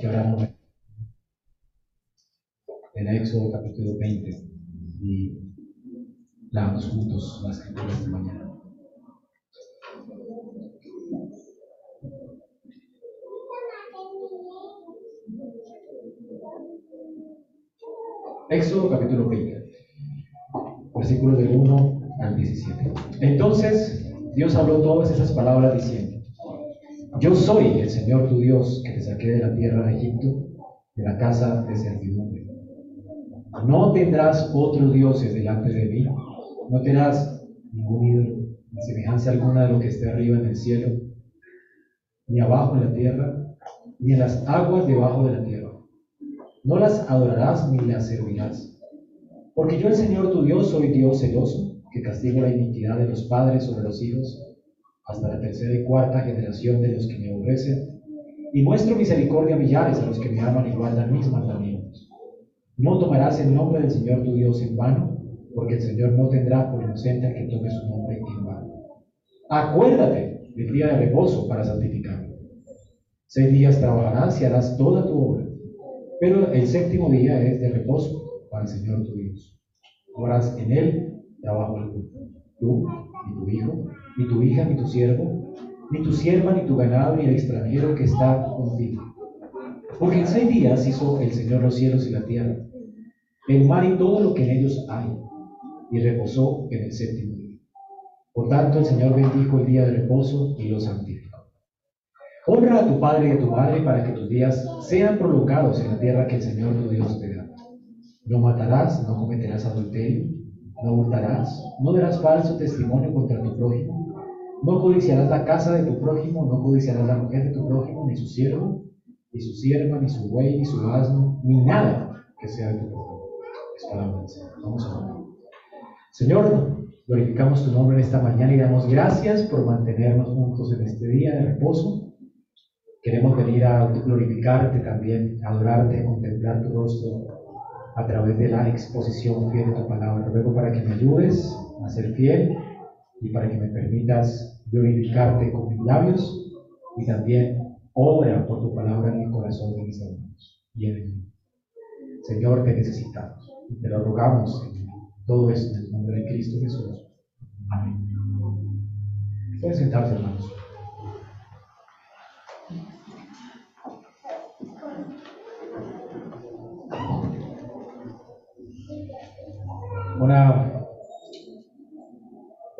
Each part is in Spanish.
que ahora en Éxodo capítulo 20 y leamos juntos las escrituras de mañana. Éxodo capítulo 20, versículos del 1 al 17. Entonces Dios habló todas esas palabras diciendo, yo soy el Señor tu Dios que te saqué de la tierra de Egipto, de la casa de servidumbre. No tendrás otros dioses delante de mí, no tendrás ningún ídolo, ni semejanza alguna de lo que esté arriba en el cielo, ni abajo en la tierra, ni en las aguas debajo de la tierra no las adorarás ni las servirás. Porque yo el Señor tu Dios soy Dios celoso, que castigo la iniquidad de los padres sobre los hijos, hasta la tercera y cuarta generación de los que me aborrecen, y muestro misericordia a millares a los que me aman y guardan mis mandamientos. No tomarás el nombre del Señor tu Dios en vano, porque el Señor no tendrá por inocente al que tome su nombre en vano. Acuérdate del día de reposo para santificarlo. Seis días trabajarás y harás toda tu obra pero el séptimo día es de reposo para el Señor tu Dios. Horas en él trabajo alguno. Tú, ni tu hijo, ni tu hija, ni tu siervo, ni tu sierva, ni tu ganado, ni el extranjero que está contigo. Porque en seis días hizo el Señor los cielos y la tierra, el mar y todo lo que en ellos hay, y reposó en el séptimo día. Por tanto, el Señor bendijo el día de reposo y lo santificó. Honra a tu padre y a tu madre para que tus días sean prolongados en la tierra que el Señor tu Dios te da. No matarás, no cometerás adulterio, no hurtarás, no darás falso testimonio contra tu prójimo, no codiciarás la casa de tu prójimo, no codiciarás la mujer de tu prójimo, ni su siervo, ni su sierva, ni su buey, ni su asno, ni nada que sea de tu prójimo. Es palabra. Vamos a orar. Señor, glorificamos tu nombre en esta mañana y damos gracias por mantenernos juntos en este día de reposo. Queremos venir a glorificarte también, adorarte, contemplar tu rostro a través de la exposición fiel de tu palabra. Ruego para que me ayudes a ser fiel y para que me permitas glorificarte con mis labios y también obra por tu palabra en el corazón de mis hermanos y en mí. Señor, te necesitamos te lo rogamos, Todo esto en el nombre de Cristo Jesús. Amén. Pueden sentarse, hermanos. Una,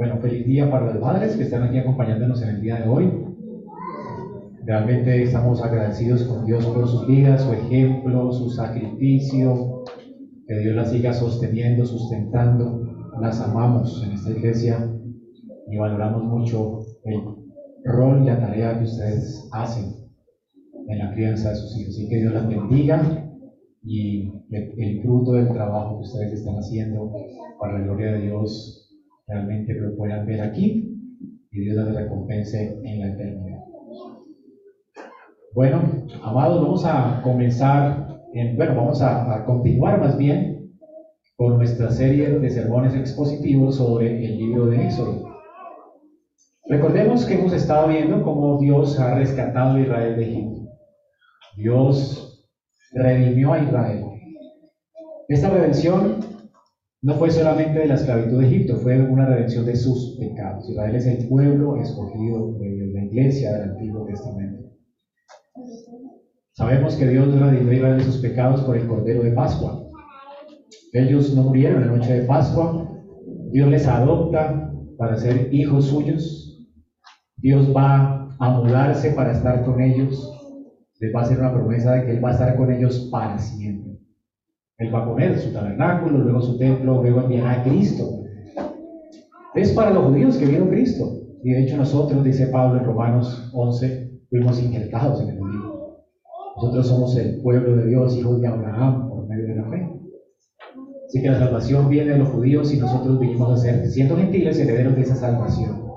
bueno, feliz día para las madres que están aquí acompañándonos en el día de hoy. Realmente estamos agradecidos con Dios por sus vidas, su ejemplo, su sacrificio, que Dios las siga sosteniendo, sustentando. Las amamos en esta iglesia y valoramos mucho el rol y la tarea que ustedes hacen en la crianza de sus hijos. Así que Dios las bendiga y el fruto del trabajo que ustedes están haciendo para la gloria de Dios realmente lo puedan ver aquí y Dios les recompense en la eternidad. Bueno, amados, vamos a comenzar, en, bueno, vamos a, continuar más bien con nuestra serie de sermones expositivos sobre el libro de Éxodo. Recordemos que hemos estado viendo cómo Dios ha rescatado a Israel de Egipto. Dios redimió a Israel. Esta redención no fue solamente de la esclavitud de Egipto, fue una redención de sus pecados. Israel es el pueblo escogido de la iglesia del Antiguo Testamento. Sabemos que Dios redimió a Israel de sus pecados por el Cordero de Pascua. Ellos no murieron en la noche de Pascua. Dios les adopta para ser hijos suyos. Dios va a mudarse para estar con ellos les va a hacer una promesa de que Él va a estar con ellos para siempre. Él va a poner su tabernáculo, luego su templo, luego enviará a Cristo. Es para los judíos que vieron Cristo. Y de hecho nosotros, dice Pablo en Romanos 11, fuimos injertados en el judío. Nosotros somos el pueblo de Dios, hijos de Abraham, por medio de la fe. Así que la salvación viene de los judíos y nosotros vinimos a ser, siendo gentiles, herederos de esa salvación.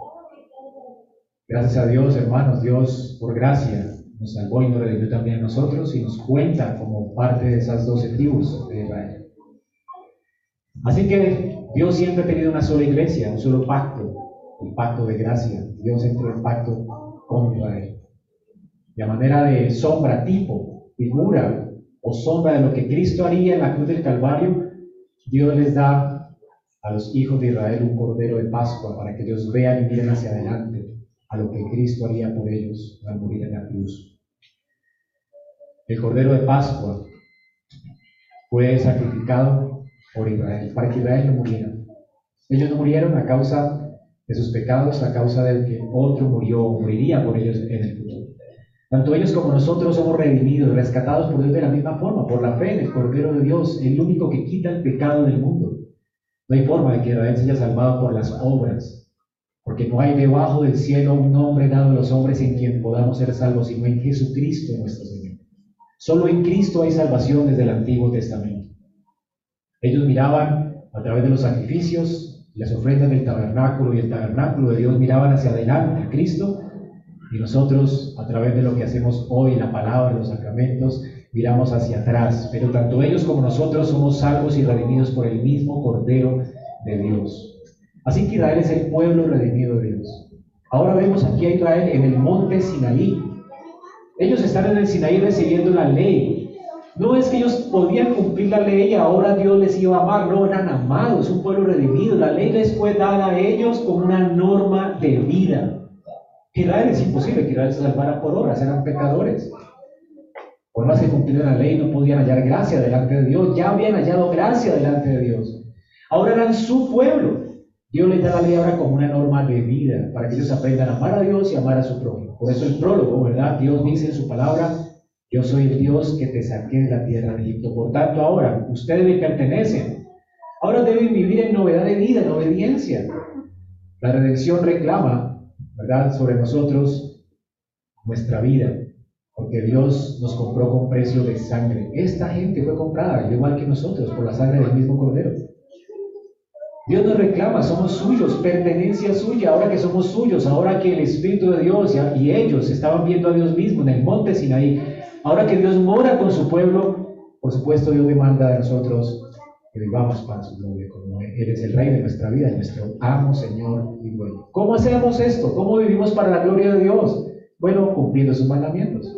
Gracias a Dios, hermanos, Dios, por gracia, nos salvó y nos redimió también a nosotros y nos cuenta como parte de esas doce tribus de Israel. Así que Dios siempre ha tenido una sola iglesia, un solo pacto, el pacto de gracia. Dios entró en pacto con Israel. De manera de sombra, tipo, figura o sombra de lo que Cristo haría en la cruz del Calvario, Dios les da a los hijos de Israel un cordero de Pascua para que ellos vean y miren hacia adelante a lo que Cristo haría por ellos al morir en la cruz. El cordero de Pascua fue sacrificado por Israel, para que Israel no muriera. Ellos no murieron a causa de sus pecados, a causa del que otro murió o moriría por ellos en el futuro. Tanto ellos como nosotros somos redimidos, rescatados por Dios de la misma forma, por la fe en el Cordero de Dios, el único que quita el pecado del mundo. No hay forma de que Israel sea salvado por las obras, porque no hay debajo del cielo un nombre dado a los hombres en quien podamos ser salvos, sino en Jesucristo nuestro Señor. Solo en Cristo hay salvación desde el Antiguo Testamento. Ellos miraban a través de los sacrificios, las ofrendas del tabernáculo y el tabernáculo de Dios miraban hacia adelante a Cristo y nosotros, a través de lo que hacemos hoy, la palabra, los sacramentos, miramos hacia atrás. Pero tanto ellos como nosotros somos salvos y redimidos por el mismo Cordero de Dios. Así que Israel es el pueblo redimido de Dios. Ahora vemos aquí a Israel en el monte Sinaí. Ellos están en el Sinaí recibiendo la ley. No es que ellos podían cumplir la ley y ahora Dios les iba a amar, no, eran amados, un pueblo redimido. La ley les fue dada a ellos como una norma de vida. Israel es imposible que Israel se salvara por obras, eran pecadores. Por más que cumplieran la ley, no podían hallar gracia delante de Dios. Ya habían hallado gracia delante de Dios. Ahora eran su pueblo. Dios les da la ley ahora como una norma de vida, para que ellos aprendan a amar a Dios y amar a su prójimo. Por eso el prólogo, ¿verdad? Dios dice en su palabra, yo soy el Dios que te saqué de la tierra de Egipto. Por tanto, ahora, ustedes me pertenecen. Ahora deben vivir en novedad de vida, en obediencia. La redención reclama ¿verdad? Sobre nosotros nuestra vida, porque Dios nos compró con precio de sangre. Esta gente fue comprada, igual que nosotros, por la sangre del mismo Cordero. Dios nos reclama, somos suyos, pertenencia suya, ahora que somos suyos, ahora que el Espíritu de Dios y ellos estaban viendo a Dios mismo en el monte Sinaí, ahora que Dios mora con su pueblo, por supuesto Dios demanda de nosotros que vivamos para su gloria, como Él es el Rey de nuestra vida, nuestro amo, Señor y. ¿Cómo hacemos esto? ¿Cómo vivimos para la gloria de Dios? Bueno, cumpliendo sus mandamientos.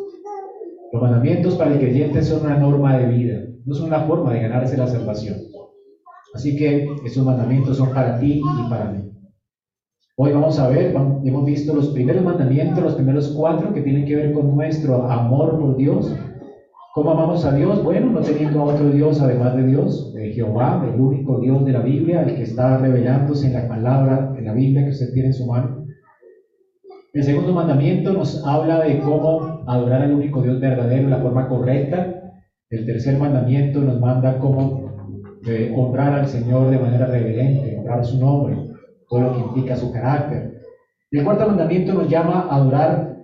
Los mandamientos para el creyente son una norma de vida, no son una forma de ganarse la salvación. Así que esos mandamientos son para ti y para mí. Hoy vamos a ver, hemos visto los primeros mandamientos, los primeros cuatro que tienen que ver con nuestro amor por Dios, ¿Cómo amamos a Dios? Bueno, no teniendo a otro Dios además de Dios, de Jehová, el único Dios de la Biblia, el que está revelándose en la palabra, en la Biblia que usted tiene en su mano. El segundo mandamiento nos habla de cómo adorar al único Dios verdadero de la forma correcta. El tercer mandamiento nos manda cómo eh, honrar al Señor de manera reverente, honrar su nombre, todo lo que implica su carácter. El cuarto mandamiento nos llama a adorar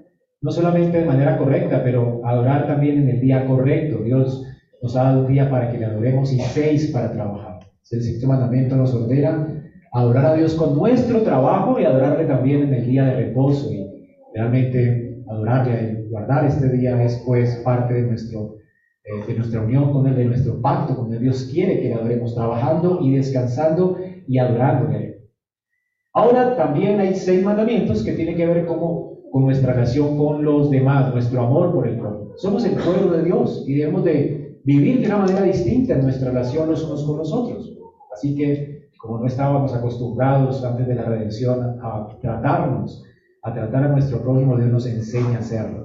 no solamente de manera correcta, pero adorar también en el día correcto. Dios nos ha dado un día para que le adoremos y seis para trabajar. El sexto mandamiento nos ordena adorar a Dios con nuestro trabajo y adorarle también en el día de reposo. Y realmente adorarle, guardar este día es pues parte de, nuestro, eh, de nuestra unión con Él, de nuestro pacto con Él. Dios quiere que le adoremos trabajando y descansando y adorándole. Ahora también hay seis mandamientos que tienen que ver cómo con nuestra relación con los demás, nuestro amor por el prójimo. Somos el pueblo de Dios y debemos de vivir de una manera distinta en nuestra relación los unos con los otros. Así que, como no estábamos acostumbrados antes de la redención a tratarnos, a tratar a nuestro prójimo, Dios nos enseña a hacerlo.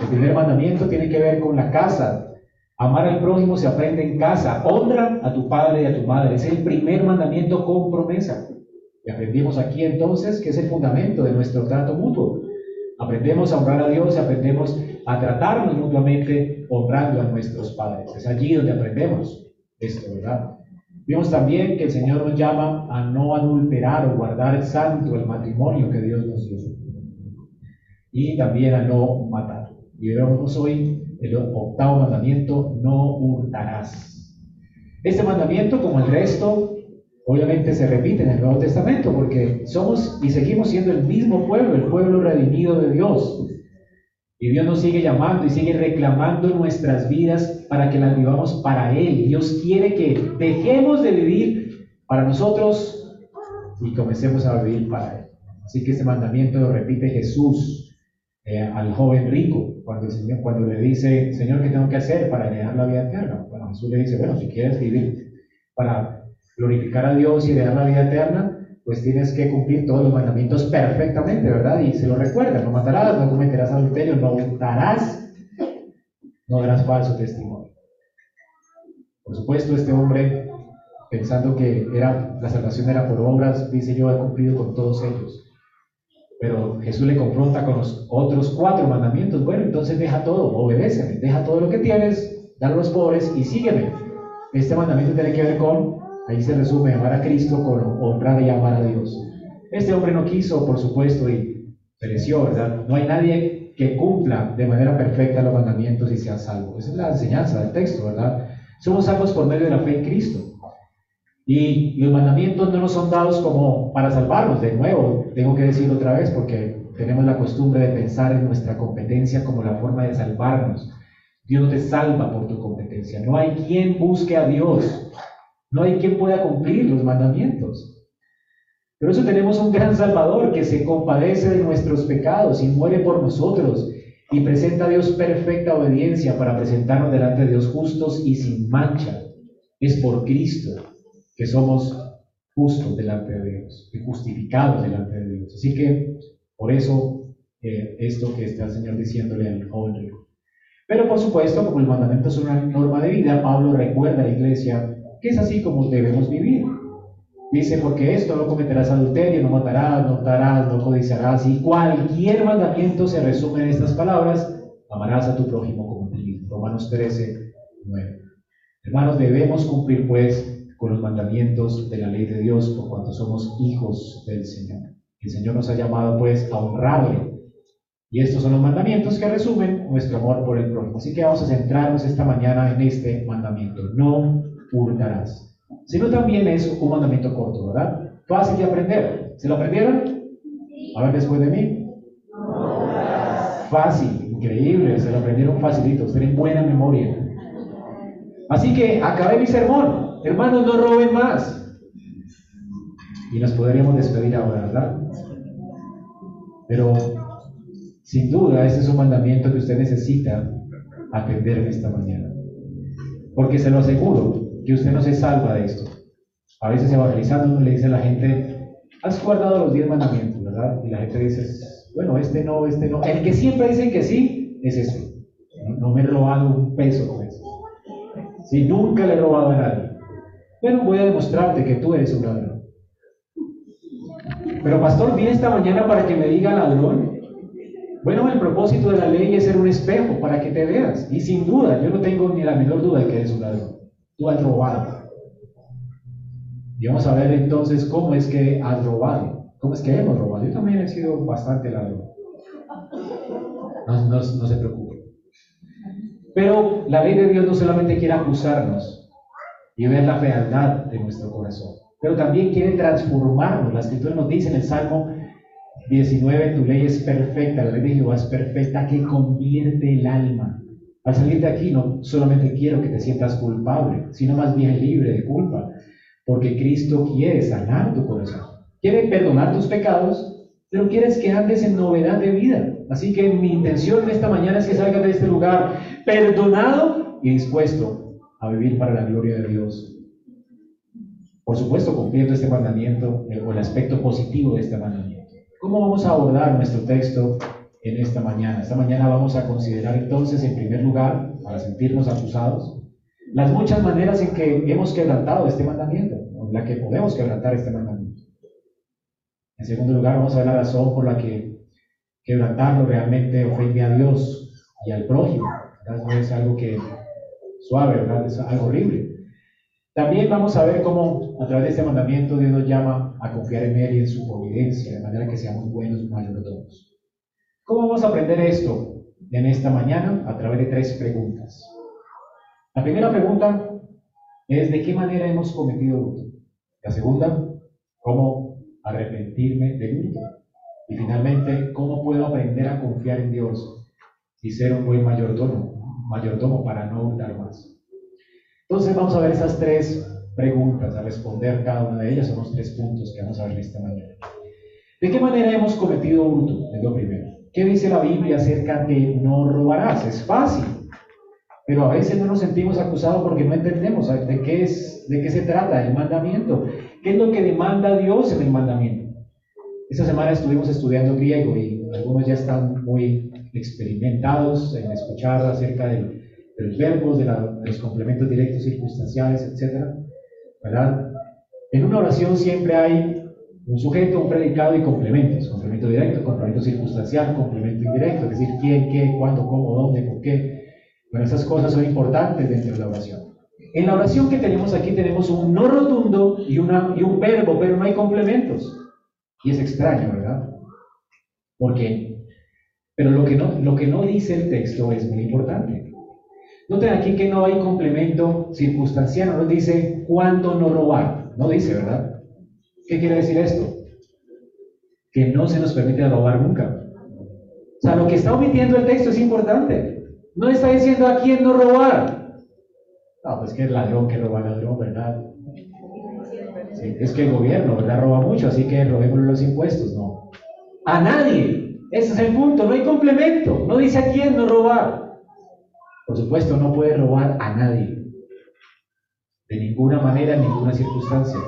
El primer mandamiento tiene que ver con la casa. Amar al prójimo se aprende en casa. Honra a tu padre y a tu madre. Es el primer mandamiento con promesa. Y aprendimos aquí entonces que es el fundamento de nuestro trato mutuo. Aprendemos a honrar a Dios, aprendemos a tratarnos mutuamente honrando a nuestros padres. Es allí donde aprendemos esto, ¿verdad? Vimos también que el Señor nos llama a no adulterar o guardar santo el matrimonio que Dios nos dio. Y también a no matar. Y vemos hoy el octavo mandamiento, no hurtarás. Este mandamiento, como el resto, obviamente se repite en el Nuevo Testamento porque somos y seguimos siendo el mismo pueblo, el pueblo redimido de Dios. Y Dios nos sigue llamando y sigue reclamando nuestras vidas para que las vivamos para Él. Dios quiere que dejemos de vivir para nosotros y comencemos a vivir para Él. Así que este mandamiento lo repite Jesús eh, al joven rico cuando, le dice, Señor, ¿qué tengo que hacer para heredar la vida eterna? Jesús le dice, bueno, si quieres vivir para glorificar a Dios y heredar la vida eterna, pues tienes que cumplir todos los mandamientos perfectamente, ¿verdad? Y se lo recuerda, no matarás, no cometerás adulterio, no hurtarás, no darás falso testimonio. Por supuesto, este hombre, pensando que era, la salvación era por obras, dice yo, he cumplido con todos ellos. Pero Jesús le confronta con los otros cuatro mandamientos. Bueno, entonces deja todo, obedéceme, deja todo lo que tienes, dale a los pobres y sígueme. Este mandamiento tiene que ver con, ahí se resume, amar a Cristo con honrar y amar a Dios. Este hombre no quiso, por supuesto, y pereció, ¿verdad? No hay nadie que cumpla de manera perfecta los mandamientos y sea salvo. Esa es la enseñanza del texto, ¿verdad? Somos salvos por medio de la fe en Cristo. Y los mandamientos no nos son dados como para salvarnos. De nuevo, tengo que decirlo otra vez porque tenemos la costumbre de pensar en nuestra competencia como la forma de salvarnos. Dios te salva por tu competencia. No hay quien busque a Dios. No hay quien pueda cumplir los mandamientos. Pero eso tenemos un gran Salvador que se compadece de nuestros pecados y muere por nosotros y presenta a Dios perfecta obediencia para presentarnos delante de Dios justos y sin mancha. Es por Cristo que somos justos delante de Dios y justificados delante de Dios. Así que por eso eh, esto que está el Señor diciéndole al joven rico. Pero por supuesto, como el mandamiento es una norma de vida, Pablo recuerda a la iglesia que es así como debemos vivir. Dice, porque esto no cometerás adulterio, no matarás, no darás, no codiciarás, y cualquier mandamiento se resume en estas palabras, amarás a tu prójimo como ti. Romanos 13, 9. Hermanos, debemos cumplir pues con los mandamientos de la ley de Dios por cuanto somos hijos del Señor. El Señor nos ha llamado pues a honrarle. Y estos son los mandamientos que resumen nuestro amor por el prójimo. Así que vamos a centrarnos esta mañana en este mandamiento. No hurtarás sino también es un mandamiento corto, ¿verdad? Fácil de aprender. ¿Se lo aprendieron? A ver después de mí. Fácil, increíble, se lo aprendieron facilito, tienen buena memoria. Así que acabé mi sermón. Hermanos, no roben más. Y nos podríamos despedir ahora, ¿verdad? Pero sin duda, este es un mandamiento que usted necesita aprender en esta mañana. Porque se lo aseguro, que usted no se salva de esto. A veces evangelizando uno le dice a la gente, has guardado los diez mandamientos, ¿verdad? Y la gente dice, bueno, este no, este no. El que siempre dice que sí, es ese. No, me he robado un peso con eso. Si nunca le he robado a nadie. Bueno, voy a demostrarte que tú eres un ladrón. Pero pastor, vine esta mañana para que me diga ladrón. Bueno, el propósito de la ley es ser un espejo para que te veas. Y sin duda, yo no tengo ni la menor duda de que eres un ladrón tú has robado. Y vamos a ver entonces cómo es que has robado, cómo es que hemos robado. Yo también he sido bastante ladrón. No, no, se preocupe. Pero la ley de Dios no solamente quiere acusarnos y ver la fealdad de nuestro corazón, pero también quiere transformarnos. La escritura nos dice en el Salmo 19, tu ley es perfecta, la ley de Jehová es perfecta que convierte el alma. Al salir de aquí no solamente quiero que te sientas culpable, sino más bien libre de culpa, porque Cristo quiere sanar tu corazón, quiere perdonar tus pecados, pero quieres que andes en novedad de vida. Así que mi intención esta mañana es que salgas de este lugar perdonado y dispuesto a vivir para la gloria de Dios. Por supuesto, cumpliendo este mandamiento o el aspecto positivo de este mandamiento. ¿Cómo vamos a abordar nuestro texto en esta mañana. Esta mañana vamos a considerar entonces, en primer lugar, para sentirnos acusados, las muchas maneras en que hemos quebrantado este mandamiento, en la que podemos quebrantar este mandamiento. En segundo lugar, vamos a ver la razón por la que quebrantarlo realmente ofende a Dios y al prójimo. No es algo que suave, ¿verdad? Es algo horrible. También vamos a ver cómo a través de este mandamiento Dios nos llama a confiar en Él y en su providencia, de manera que seamos buenos mayordomos. ¿Cómo vamos a aprender esto en esta mañana? A través de tres preguntas. La primera pregunta es ¿de qué manera hemos cometido hurto? La segunda, ¿cómo arrepentirme del hurto? Y finalmente, ¿cómo puedo aprender a confiar en Dios y ser un buen mayordomo, mayordomo para no hurtar más? Entonces vamos a ver esas tres preguntas, a responder cada una de ellas, son los tres puntos que vamos a ver esta mañana. ¿De qué manera hemos cometido hurto? Es lo primero. ¿Qué dice la Biblia acerca de no robarás? Es fácil, pero a veces no nos sentimos acusados porque no entendemos de qué, es, de qué se trata el mandamiento. ¿Qué es lo que demanda Dios en el mandamiento? Esta semana estuvimos estudiando griego y algunos ya están muy experimentados en escuchar acerca de, los verbos, de, los complementos directos, circunstanciales, etc. ¿verdad? En una oración siempre hay un sujeto, un predicado y complementos. Complemento directo, complemento circunstancial, complemento indirecto, es decir, quién, qué, cuándo, cómo, dónde, por qué. Bueno, esas cosas son importantes dentro de la oración. En la oración que tenemos aquí tenemos un no rotundo y, una, y un verbo, pero no hay complementos. Y es extraño, ¿verdad? Porque, pero lo que no, lo que no dice el texto es muy importante. Noten aquí que no hay complemento circunstancial, no dice cuándo no robar, no dice, ¿verdad? ¿Qué quiere decir esto? Que no se nos permite robar nunca. O sea, lo que está omitiendo el texto es importante. No está diciendo a quién no robar. No, pues que el ladrón que roba ladrón, ¿verdad? es que el gobierno, ¿verdad? Roba mucho, así que robémosle los impuestos. No. A nadie. Ese es el punto. No hay complemento. No dice a quién no robar. Por supuesto, no puede robar a nadie. De ninguna manera, en ninguna circunstancia.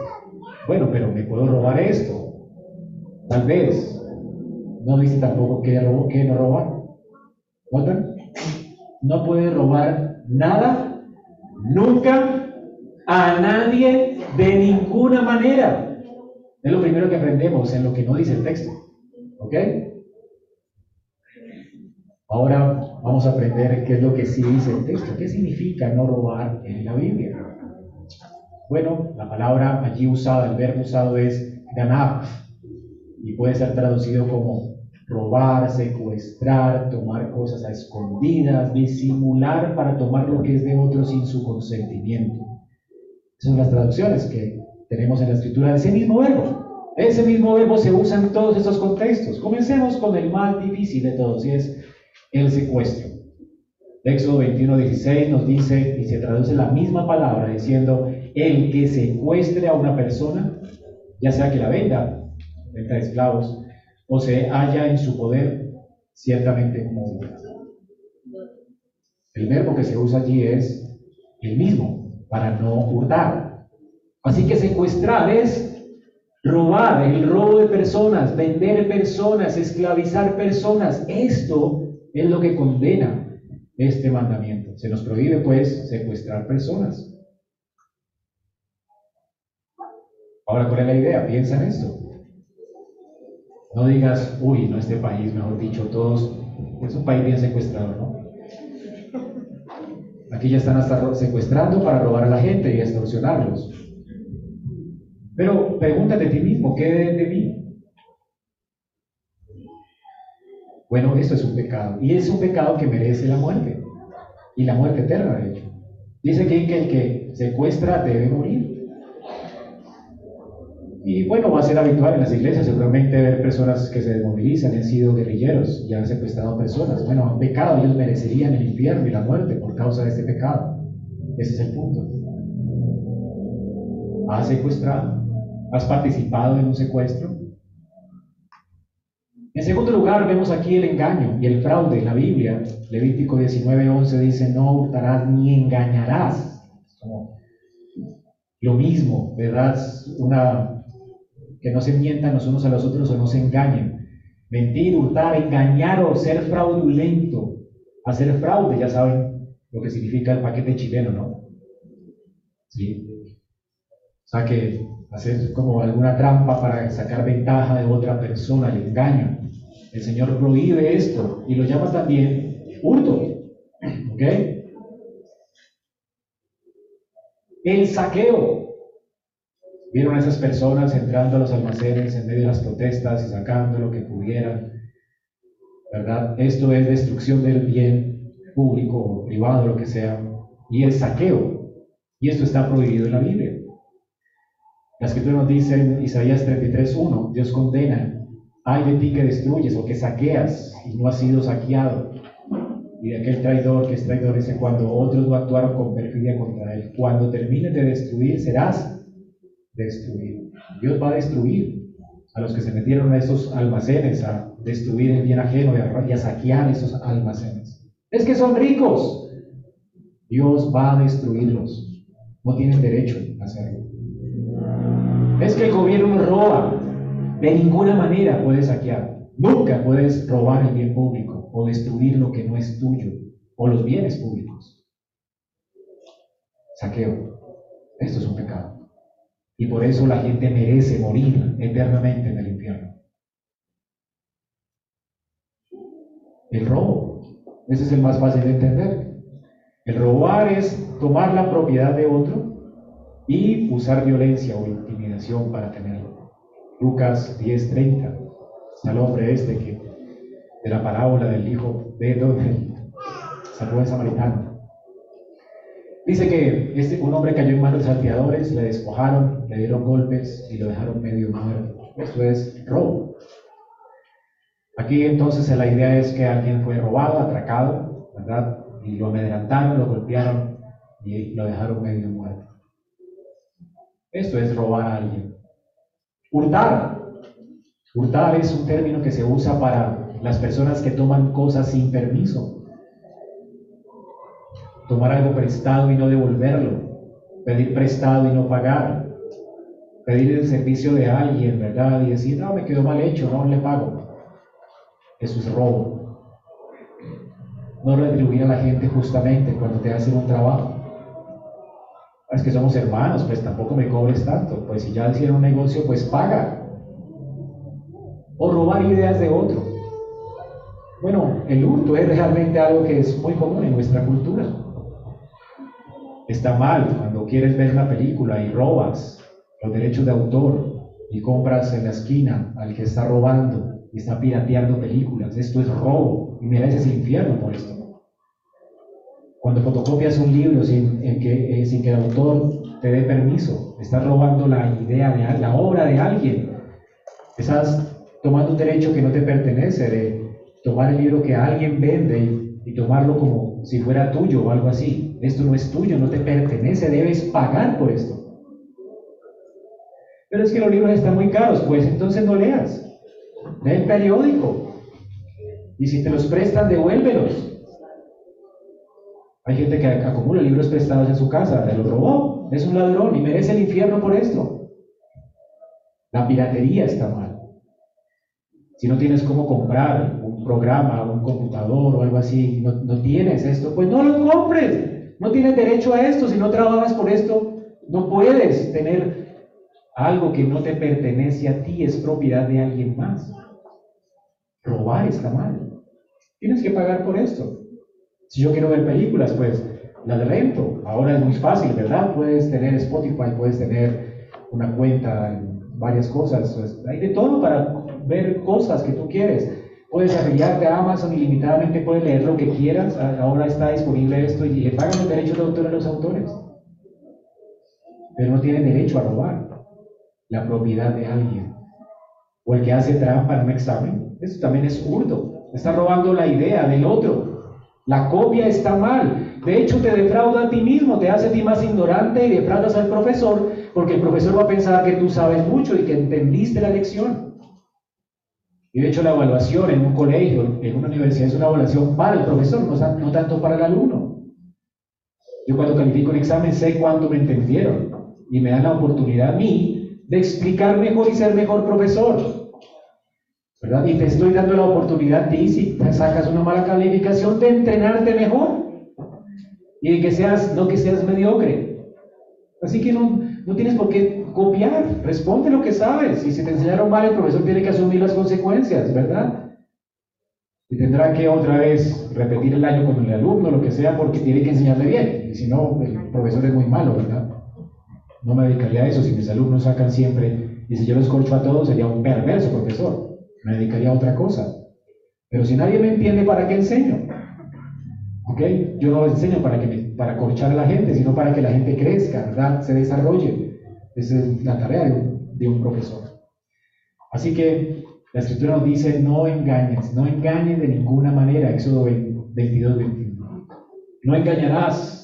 Bueno, pero me puedo robar esto. Tal vez. No dice tampoco que, que no robar. ¿Notan? No puede robar nada, nunca, a nadie, de ninguna manera. Es lo primero que aprendemos en lo que no dice el texto. ¿Ok? Ahora vamos a aprender qué es lo que sí dice el texto. ¿Qué significa no robar en la Biblia? Bueno, la palabra allí usada, el verbo usado es ganar y puede ser traducido como robar, secuestrar, tomar cosas a escondidas, disimular para tomar lo que es de otro sin su consentimiento. Esas son las traducciones que tenemos en la escritura de ese mismo verbo. Ese mismo verbo se usa en todos estos contextos. Comencemos con el más difícil de todos y es el secuestro. Éxodo 21, 16 nos dice, y se traduce la misma palabra diciendo, el que secuestre a una persona, ya sea que la venda, venta de esclavos, o se halla en su poder, ciertamente como El verbo que se usa allí es el mismo, para no hurtar. Así que secuestrar es robar, el robo de personas, vender personas, esclavizar personas. Esto es lo que condena este mandamiento. Se nos prohíbe pues secuestrar personas. Ahora, ¿cuál es la idea? Piensa en esto. No digas, uy, no, este país, mejor dicho, todos, es un país bien secuestrado, ¿no? Aquí ya están hasta secuestrando para robar a la gente y extorsionarlos. Pero pregúntate a ti mismo, ¿qué de, de mí? Bueno, esto es un pecado. Y es un pecado que merece la muerte. Y la muerte eterna, de hecho. Dice que el que secuestra debe morir. Y bueno, va a ser habitual en las iglesias seguramente ver personas que se desmovilizan, han sido guerrilleros y han secuestrado personas. Bueno, han pecado, ellos merecerían el infierno y la muerte por causa de este pecado. Ese es el punto. ¿Has secuestrado? ¿Has participado en un secuestro? En segundo lugar, vemos aquí el engaño y el fraude la Biblia. Levítico 19:11 dice, no hurtarás ni engañarás. Como lo mismo, ¿verdad? Una que no se mientan los unos a los otros o no se engañen. Mentir, hurtar, engañar o ser fraudulento. Hacer fraude, ya saben lo que significa el paquete chileno, ¿no? Sí. O sea que hacer como alguna trampa para sacar ventaja de otra persona, el engaño. El Señor prohíbe esto y lo llama también hurto. ¿Ok? El saqueo. Vieron a esas personas entrando a los almacenes en medio de las protestas y sacando lo que pudieran. ¿Verdad? Esto es destrucción del bien público o privado, lo que sea. Y el saqueo. Y esto está prohibido en la Biblia. La escritura nos dice en Isaías 33.1, Dios condena, hay de ti que destruyes o que saqueas y no has sido saqueado. Y de aquel traidor que es traidor dice, cuando otros no actuaron con perfidia contra él, cuando termines de destruir serás destruir. Dios va a destruir. a los que se metieron a esos almacenes a destruir el bien ajeno y a, saquear esos almacenes. Es que son ricos. Dios va a destruirlos. No tienen derecho a hacerlo. Es que el gobierno roba. De ninguna manera puedes saquear. Nunca puedes robar el bien público o destruir lo que no es tuyo o los bienes públicos. Saqueo. Esto es un pecado. Y por eso la gente merece morir eternamente en el infierno. El robo. Ese es el más fácil de entender. El robar es tomar la propiedad de otro y usar violencia o intimidación para tenerlo. Lucas 10:30. Está el hombre este que de la parábola del hijo de San Juan Samaritano. Dice que este, un hombre cayó en manos de salteadores, le despojaron, le dieron golpes y lo dejaron medio muerto. Esto es robo. Aquí entonces la idea es que alguien fue robado, atracado, ¿verdad? Y lo amedrentaron, lo golpearon y lo dejaron medio muerto. Esto es robar a alguien. Hurtar. Hurtar es un término que se usa para las personas que toman cosas sin permiso tomar algo prestado y no devolverlo, pedir prestado y no pagar, pedir el servicio de alguien, ¿verdad? Y decir, no, me quedó mal hecho, no le pago. Eso es robo. No retribuir a la gente justamente cuando te hacen un trabajo. Es que somos hermanos, pues tampoco me cobres tanto. Pues si ya hicieron un negocio, pues paga. O robar ideas de otro. Bueno, el hurto es realmente algo que es muy común en nuestra cultura. Está mal cuando quieres ver una película y robas los derechos de autor y compras en la esquina al que está robando y está pirateando películas. Esto es robo y mereces infierno por esto. Cuando fotocopias un libro sin, que, eh, sin que el autor te dé permiso, estás robando la idea de la obra de alguien. Estás tomando un derecho que no te pertenece de tomar el libro que alguien vende y tomarlo como si fuera tuyo o algo así. Esto no es tuyo, no te pertenece, debes pagar por esto. Pero es que los libros están muy caros, pues entonces no leas. Lee el periódico. Y si te los prestan, devuélvelos. Hay gente que acumula libros prestados en su casa, te los robó, es un ladrón y merece el infierno por esto. La piratería está mal. Si no tienes cómo comprar un programa, un computador o algo así, no, no tienes esto, pues no lo compres. No tienes derecho a esto, si no trabajas por esto, no puedes tener algo que no te pertenece a ti, es propiedad de alguien más. Robar está mal. Tienes que pagar por esto. Si yo quiero ver películas, pues las rento. Ahora es muy fácil, ¿verdad? Puedes tener Spotify, puedes tener una cuenta en varias cosas. Pues, hay de todo para ver cosas que tú quieres. Puedes afiliarte a Amazon ilimitadamente, puedes leer lo que quieras. Ahora está disponible esto y le pagan los derechos de autor a los autores. Pero no tienen derecho a robar la propiedad de alguien. O el que hace trampa en un examen. Eso también es hurto. Está robando la idea del otro. La copia está mal. De hecho, te defrauda a ti mismo, te hace a ti más ignorante y defraudas al profesor, porque el profesor va a pensar que tú sabes mucho y que entendiste la lección. Y de hecho la evaluación en un colegio, en una universidad, es una evaluación para el profesor, no, tanto para el alumno. Yo cuando califico un examen sé cuánto me entendieron y me dan la oportunidad a mí de explicar mejor y ser mejor profesor. Y te estoy dando la oportunidad ti, si sacas una mala calificación, de entrenarte mejor y de que seas, no que seas mediocre. Así que no, no tienes por qué copiar, responde lo que sabes. Y si te enseñaron mal, el profesor tiene que asumir las consecuencias, ¿verdad? Y tendrá que otra vez repetir el año con el alumno, lo que sea, porque tiene que enseñarle bien. Y si no, el profesor es muy malo, ¿verdad? No me dedicaría a eso. Si mis alumnos sacan siempre, y si yo los corcho a todos, sería un perverso profesor. Me dedicaría a otra cosa. Pero si nadie me entiende, ¿para qué enseño? ¿Ok? Yo no enseño para, que para corchar a la gente, sino para que la gente crezca, ¿verdad? Se desarrolle. Esa es la tarea de un, profesor. Así que la escritura nos dice, no engañes, no engañes de ninguna manera, Éxodo 22, 21. No engañarás.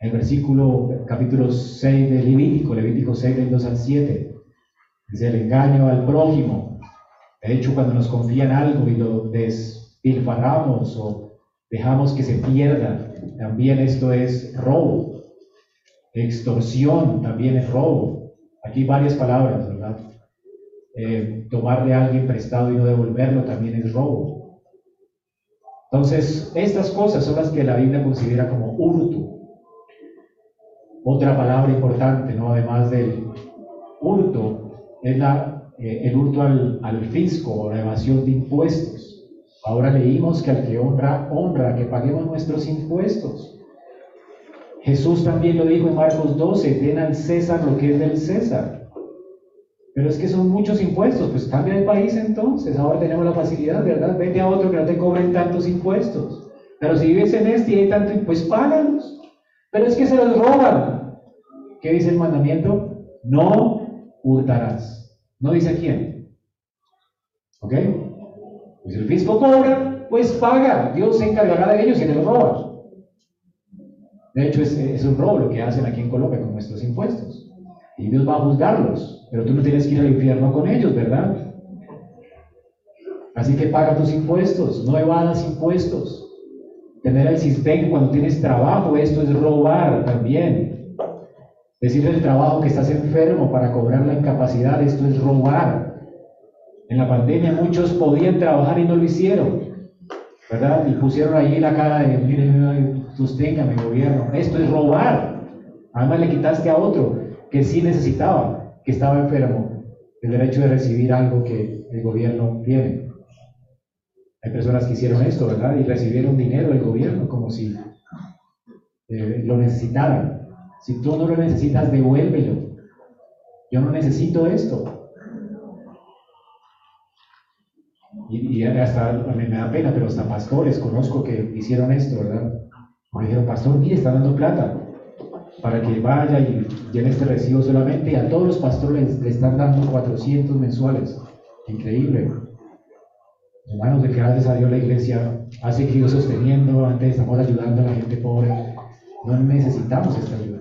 El versículo, capítulo 6 de Levítico, Levítico 6 del 2 al 7. Es el engaño al prójimo. De hecho, cuando nos confían algo y lo despilfarramos o dejamos que se pierda, también esto es robo. Extorsión también es robo. Aquí varias palabras, ¿verdad? Eh, tomar de alguien prestado y no devolverlo también es robo. Entonces, estas cosas son las que la Biblia considera como hurto. Otra palabra importante, ¿no? Además del hurto, es la, eh, el hurto al, al fisco o la evasión de impuestos. Ahora leímos que al que honra, honra, que paguemos nuestros impuestos. Jesús también lo dijo en Marcos 12, den al César lo que es del César. Pero es que son muchos impuestos, pues cambia el país entonces, ahora tenemos la facilidad, ¿verdad? Vete a otro que no te cobren tantos impuestos. Pero si vives en este y hay tanto, pues págalos. Pero es que se los roban. ¿Qué dice el mandamiento? No hurtarás. No dice quién. ¿Ok? Pues el fisco cobra, pues paga. Dios se encargará de ellos y te lo roban. De hecho, es, un robo lo que hacen aquí en Colombia con nuestros impuestos. Y Dios va a juzgarlos, pero tú no tienes que ir al infierno con ellos, ¿verdad? Así que paga tus impuestos, no evadas impuestos. Tener el sistema cuando tienes trabajo, esto es robar también. Decirle el trabajo que estás enfermo para cobrar la incapacidad, esto es robar. En la pandemia muchos podían trabajar y no lo hicieron, ¿verdad? Y pusieron ahí la cara de, miren, mi gobierno. Esto es robar. Además le quitaste a otro que sí necesitaba, que estaba enfermo, el derecho de recibir algo que el gobierno tiene. Hay personas que hicieron esto, ¿verdad? Y recibieron dinero del gobierno como si eh, lo necesitaran. Si tú no lo necesitas, devuélvelo. Yo no necesito esto. y, hasta a me da pena, pero hasta pastores conozco que hicieron esto, ¿verdad? Me dijeron, pastor, mire, está dando plata para que vaya y llene este recibo solamente. Y a todos los pastores le están dando 400 mensuales. Increíble. Hermanos, de que gracias a Dios la iglesia ha seguido sosteniendo, antes estamos ayudando a la gente pobre. No necesitamos esta ayuda.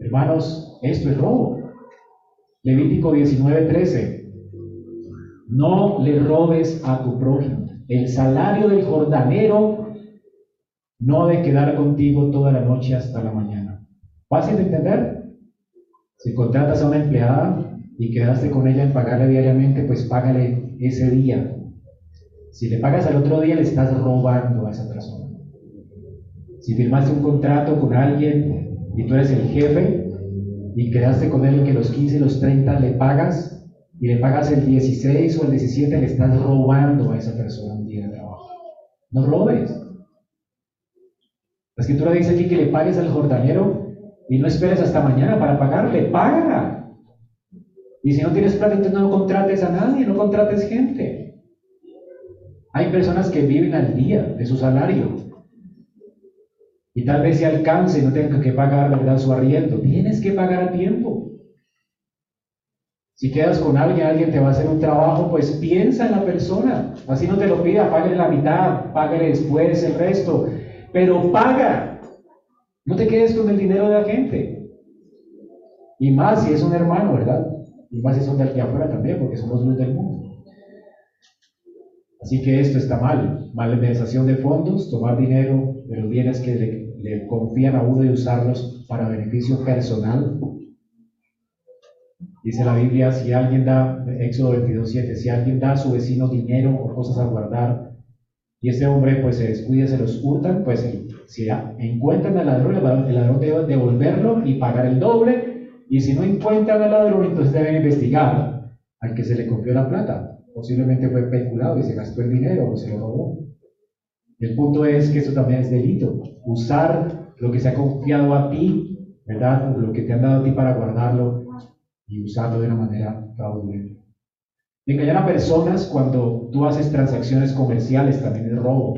Hermanos, esto es robo. Levítico 19:13. No le robes a tu prójimo. El salario del jordanero no de quedar contigo toda la noche hasta la mañana. ¿Fácil de entender? Si contratas a una empleada y quedaste con ella en pagarle diariamente, pues págale ese día. Si le pagas al otro día, le estás robando a esa persona. Si firmaste un contrato con alguien y tú eres el jefe y quedaste con él que los 15 y los 30 le pagas, y le pagas el 16 o el 17, le estás robando a esa persona un día de trabajo. No robes. La escritura dice aquí que le pagues al jordanero y no esperes hasta mañana para pagarle, paga. Y si no tienes plata, entonces no contrates a nadie, no contrates gente. Hay personas que viven al día de su salario. Y tal vez se alcance y no tenga que pagar ¿verdad? su arriendo. Tienes que pagar a tiempo. Si quedas con alguien, alguien te va a hacer un trabajo, pues piensa en la persona. Así no te lo pida, págale la mitad, págale después el resto. Pero paga. No te quedes con el dinero de la gente. Y más si es un hermano, ¿verdad? Y más si son de aquí afuera también, porque somos luz del mundo. Así que esto está mal. Malversación de fondos, tomar dinero de los bienes que le confían a uno y usarlos para beneficio personal Dice la Biblia, si alguien da, Éxodo 22, 7, si alguien da a su vecino dinero o cosas a guardar, y este hombre pues se descuida, se los hurtan, pues si encuentran al ladrón, el ladrón debe devolverlo y pagar el doble, y si no encuentran al ladrón, entonces deben investigar al que se le confió la plata. Posiblemente fue peculado y se gastó el dinero o se lo robó. El punto es que eso también es delito. Usar lo que se ha confiado a ti, ¿verdad? Lo que te han dado a ti para guardarlo y usarlo de una manera fraudulenta. Engañar a personas cuando tú haces transacciones comerciales también es robo.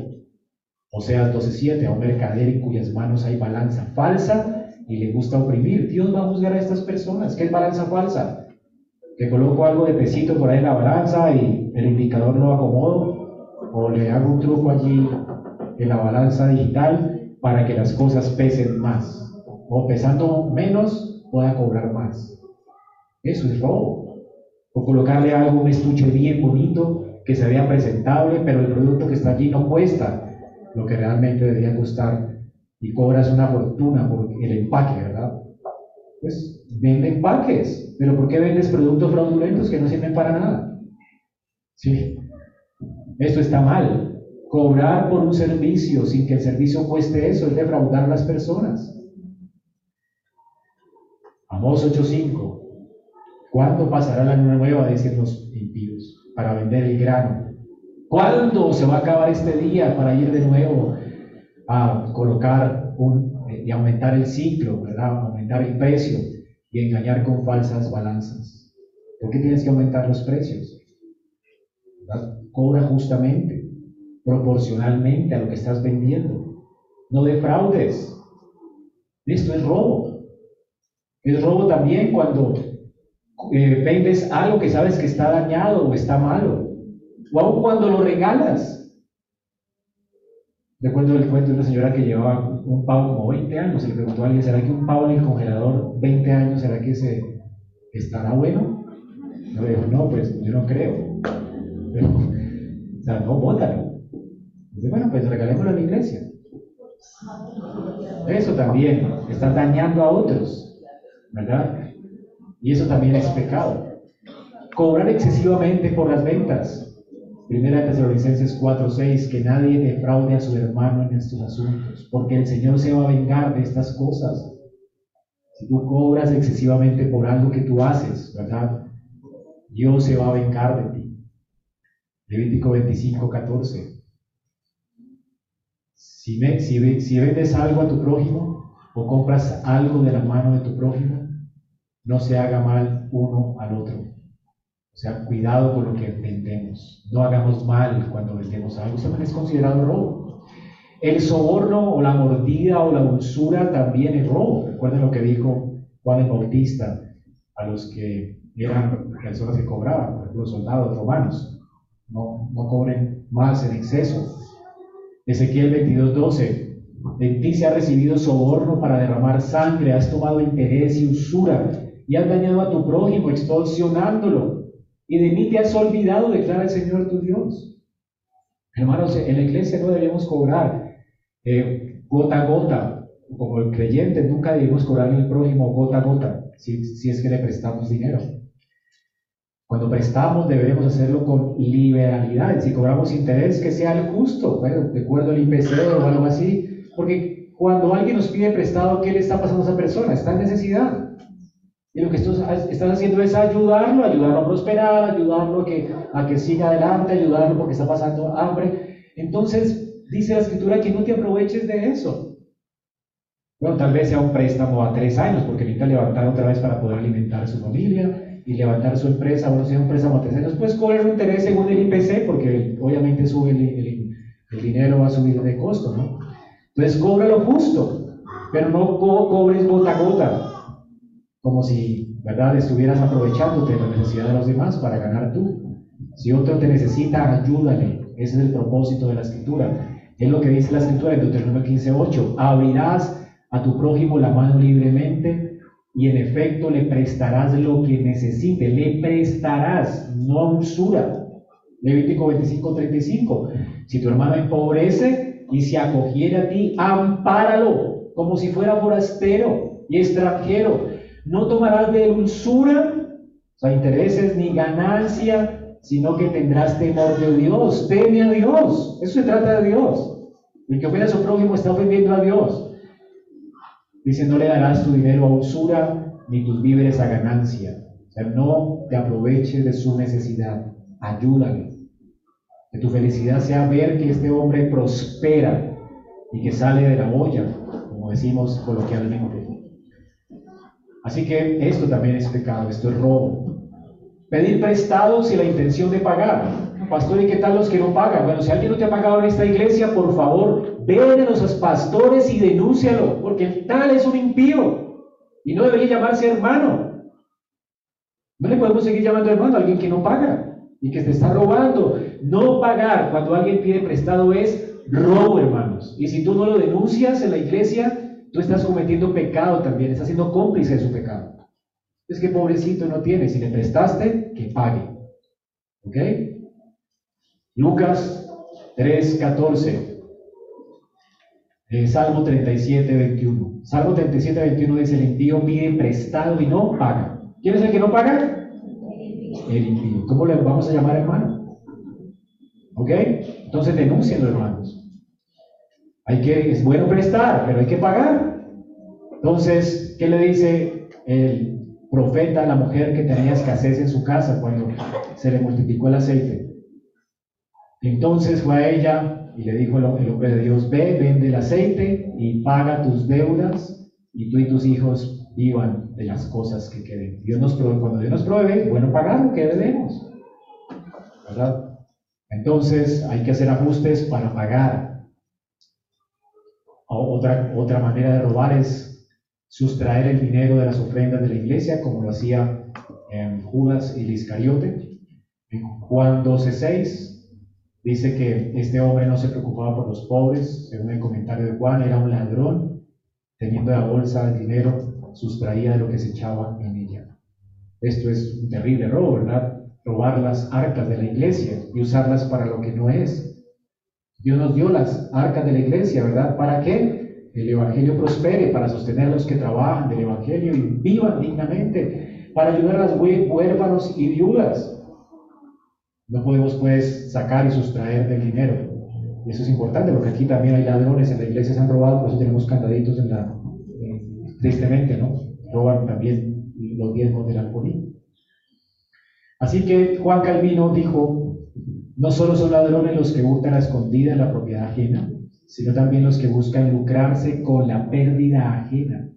O sea, 12.7, a un mercader en cuyas manos hay balanza falsa y le gusta oprimir. Dios va a juzgar a estas personas. ¿Qué es balanza falsa? Que coloco algo de pesito por ahí en la balanza y el indicador lo acomodo o le hago un truco allí en la balanza digital para que las cosas pesen más. O pesando menos, pueda cobrar más. Eso es robo. O colocarle algo, un estuche bien bonito, que se vea presentable, pero el producto que está allí no cuesta lo que realmente debería costar y cobras una fortuna por el empaque, ¿verdad? Pues vende empaques, pero ¿por qué vendes productos fraudulentos que no sirven para nada? Sí, esto está mal. Cobrar por un servicio sin que el servicio cueste eso es defraudar a las personas. Amos 8.5. ¿Cuándo pasará la nueva, dicen los impíos, para vender el grano? ¿Cuándo se va a acabar este día para ir de nuevo a colocar un, eh, y aumentar el ciclo, ¿verdad? aumentar el precio y engañar con falsas balanzas? ¿Por qué tienes que aumentar los precios? Cobra justamente, proporcionalmente a lo que estás vendiendo. No defraudes. Esto es robo. Es robo también cuando eh, vendes algo que sabes que está dañado o está malo o aun cuando lo regalas. Recuerdo el cuento de una señora que llevaba un pavo como 20 años, se le preguntó a alguien, ¿será que un pavo en el congelador 20 años, será que se estará bueno? No dijo, no, pues yo no creo. o sea, no, bótalo. Dice, bueno, pues regalémoslo a la iglesia. Eso también está dañando a otros, ¿verdad? Y eso también es pecado. Cobrar excesivamente por las ventas. Primera Tesalonicenses 4:6, que nadie defraude a su hermano en estos asuntos, porque el Señor se va a vengar de estas cosas. Si tú cobras excesivamente por algo que tú haces, ¿verdad? Dios se va a vengar de ti. Levítico 25:14. Si, si vendes algo a tu prójimo o compras algo de la mano de tu prójimo, no se haga mal uno al otro o sea, cuidado con lo que vendemos. No hagamos mal cuando vendemos algo. Eso también es considerado robo. El soborno o la mordida o la dulzura también es robo. Recuerden lo que dijo Juan el Bautista a los que eran personas que cobraban, por ejemplo, soldados romanos. No, no cobren más en exceso. Ezequiel 22:12. En ti se ha recibido soborno para derramar sangre, has tomado interés y usura y has dañado a tu prójimo extorsionándolo y de mí te has olvidado, declara el Señor tu Dios. Hermanos, en la iglesia no debemos cobrar eh, gota a gota. Como el creyente, nunca debemos cobrar al prójimo gota a gota, si es que le prestamos dinero. Cuando prestamos debemos hacerlo con liberalidad. Si cobramos interés, que sea el justo, bueno, de acuerdo al IPC o algo así. Porque cuando alguien nos pide prestado, ¿qué le está pasando a esa persona? Está en necesidad. Y lo que estás haciendo es ayudarlo, ayudarlo a prosperar, ayudarlo a que, a que siga adelante, ayudarlo porque está pasando hambre. Entonces, dice la escritura que no te aproveches de eso. Bueno, tal vez sea un préstamo a tres años, porque necesita levantar otra vez para poder alimentar a su familia y levantar su empresa. Bueno, si es un préstamo a años, pues cobrar un interés según el IPC, porque obviamente sube el, el, el dinero, va a subir de costo, ¿no? Entonces, cobra lo justo, pero no co cobres gota a gota como si, ¿verdad?, estuvieras aprovechándote de la necesidad de los demás para ganar tú. Si otro te necesita, ayúdale. Ese es el propósito de la escritura. Es lo que dice la escritura en Deuteronomio 15:8. Abrirás a tu prójimo la mano libremente y en efecto le prestarás lo que necesite. Le prestarás, no usura. Levítico 25:35. Si tu hermano empobrece y se acogiere a ti, ampáralo como si fuera forastero y extranjero no tomarás de dulzura, o sea, intereses ni ganancia, sino que tendrás temor de Dios. Teme a Dios. Eso se trata de Dios. El que ofende a su prójimo está ofendiendo a Dios. Dice, no le darás tu dinero a usura ni tus víveres a ganancia. O no te aproveches de su necesidad. Ayúdale. Que tu felicidad sea ver que este hombre prospera y que sale de la olla, como decimos coloquialmente. Así que esto también es pecado, esto es robo. Pedir prestados y la intención de pagar. Pastor, ¿y qué tal los que no pagan? Bueno, si alguien no te ha pagado en esta iglesia, por favor, ve a los pastores y denúncialo, porque tal es un impío y no debería llamarse hermano. No le podemos seguir llamando hermano a alguien que no paga y que te está robando. No pagar cuando alguien pide prestado es robo, hermanos. Y si tú no lo denuncias en la iglesia, tú estás cometiendo pecado también, estás siendo cómplice de su pecado. Es que pobrecito no tiene, si le prestaste, que pague. ¿Ok? Lucas 3:14. Eh, Salmo 37, 21. Salmo 37, 21 dice, el impío pide prestado y no paga. ¿Quién es el que no paga? El impío. ¿Cómo le vamos a llamar hermano? ¿Ok? Entonces denuncienlo, hermanos. Hay que, es bueno prestar, pero hay que pagar. Entonces, ¿qué le dice el profeta a la mujer que tenía escasez en su casa cuando se le multiplicó el aceite? Entonces fue a ella y le dijo el hombre de Dios, ve, vende el aceite y paga tus deudas y tú y tus hijos vivan de las cosas que queden. Dios nos provee, cuando Dios nos provee, bueno pagar que debemos. ¿Verdad? Entonces hay que hacer ajustes para pagar. Otra, otra manera de robar es sustraer el dinero de las ofrendas de la iglesia, como lo hacía Judas y el Iscariote. Juan 12:6 dice que este hombre no se preocupaba por los pobres, según el comentario de Juan, era un ladrón, teniendo la bolsa de dinero, sustraía de lo que se echaba en ella. Esto es un terrible robo, ¿verdad? Robar las arcas de la iglesia y usarlas para lo que no es. Dios nos dio las arcas de la iglesia, ¿verdad? ¿Para qué? El Evangelio prospere, para sostener a los que trabajan del Evangelio y vivan dignamente, para ayudar a los huérfanos y viudas. No podemos pues sacar y sustraer del dinero. Y eso es importante porque aquí también hay ladrones, en la iglesia se han robado, por eso tenemos candaditos en la... tristemente, ¿no? Roban también los diezmos del alcohol. Así que Juan Calvino dijo, no solo son ladrones los que buscan a escondida la propiedad ajena, sino también los que buscan lucrarse con la pérdida ajena.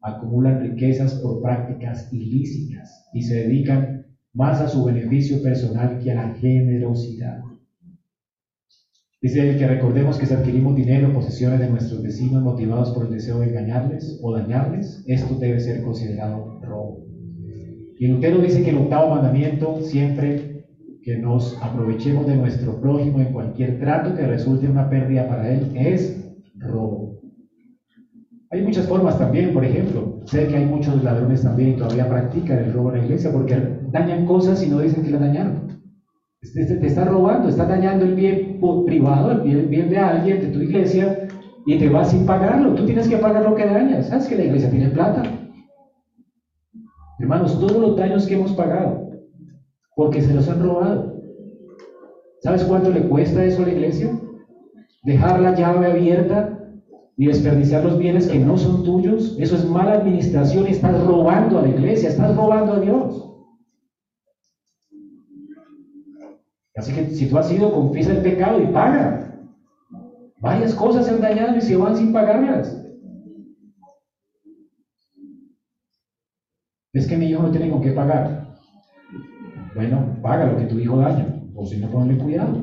Acumulan riquezas por prácticas ilícitas y se dedican más a su beneficio personal que a la generosidad. Dice que recordemos que si adquirimos dinero o posesiones de nuestros vecinos motivados por el deseo de engañarles o dañarles, esto debe ser considerado robo. Y Lutero dice que el octavo mandamiento siempre que nos aprovechemos de nuestro prójimo en cualquier trato que resulte una pérdida para él es robo. Hay muchas formas también, por ejemplo, sé que hay muchos ladrones también y todavía practican el robo en la iglesia porque dañan cosas y no dicen que la dañaron. Este, este, te está robando, está dañando el bien privado, el bien, de alguien, de tu iglesia, y te vas sin pagarlo. Tú tienes que pagar lo que dañas. ¿Sabes que la iglesia tiene plata? Hermanos, todos los daños que hemos pagado, porque se los han robado. ¿Sabes cuánto le cuesta eso a la iglesia? Dejar la llave abierta y desperdiciar los bienes que no son tuyos. Eso es mala administración estás robando a la iglesia, estás robando a Dios. Así que si tú has sido, confiesa el pecado y paga. Varias cosas se han dañado y se van sin pagarlas. Es que mi hijo no tiene con qué pagar. Bueno, paga lo que tu hijo daña, o si no, ponle cuidado.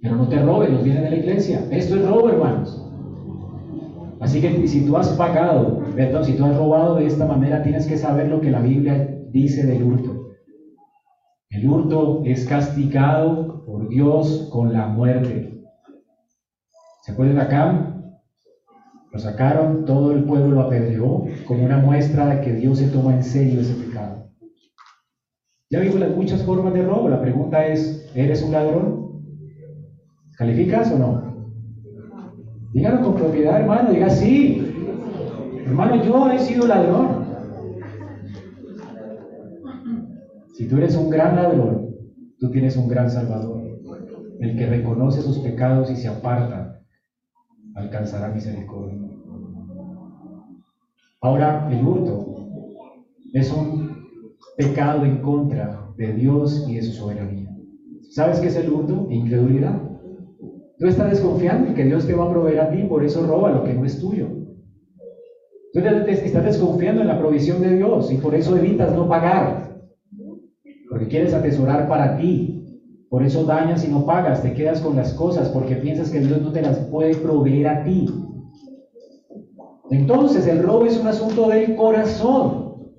Pero no te robes los bienes de la iglesia. Esto es robo, hermanos. Así que si tú has pagado, perdón, si tú has robado de esta manera, tienes que saber lo que la Biblia dice del hurto. El hurto es castigado por Dios con la muerte. ¿Se acuerdan acá? Lo sacaron, todo el pueblo lo apedreó como una muestra de que Dios se toma en serio ese pecado. Ya vimos las muchas formas de robo. La pregunta es, ¿eres un ladrón? ¿Calificas o no? Dígalo con propiedad, hermano. Diga sí. Hermano, yo he sido ladrón. Si tú eres un gran ladrón, tú tienes un gran salvador. El que reconoce sus pecados y se aparta, alcanzará misericordia. Ahora, el hurto es un pecado en contra de Dios y de su soberanía. ¿Sabes qué es el hurto? Incredulidad. Tú estás desconfiando que Dios te va a proveer a ti, por eso roba lo que no es tuyo. Tú estás desconfiando en la provisión de Dios y por eso evitas no pagar. Porque quieres atesorar para ti. Por eso dañas y no pagas, te quedas con las cosas porque piensas que Dios no te las puede proveer a ti. Entonces el robo es un asunto del corazón.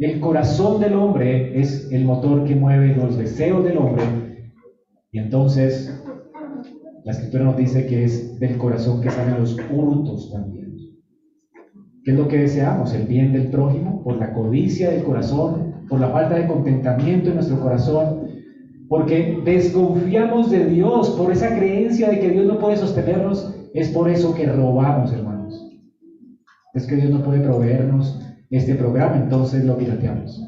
El corazón del hombre es el motor que mueve los deseos del hombre y entonces La escritura nos dice que es del corazón que salen los hurtos también. ¿Qué es lo que deseamos? El bien del prójimo, por la codicia del corazón, por la falta de contentamiento en nuestro corazón, porque desconfiamos de Dios, por esa creencia de que Dios no puede sostenernos, es por eso que robamos, hermanos. Es que Dios no puede proveernos este programa, entonces lo pirateamos.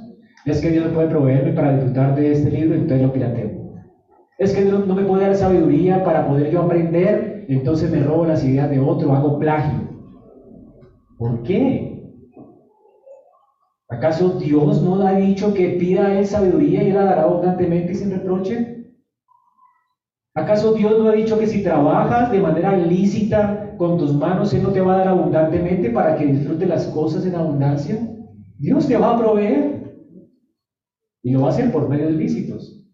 Es que Dios no puede proveerme para disfrutar de este libro, entonces lo pirateo. Es que Dios no me puede dar sabiduría para poder yo aprender, entonces me robo las ideas de otro, hago plagio. ¿Por qué? ¿Acaso Dios no ha dicho que pida a él sabiduría y él la dará abundantemente y sin reproche? ¿Acaso Dios no ha dicho que si trabajas de manera lícita con tus manos, Él no te va a dar abundantemente para que disfrutes las cosas en abundancia? Dios te va a proveer. Y lo va a hacer por medios lícitos.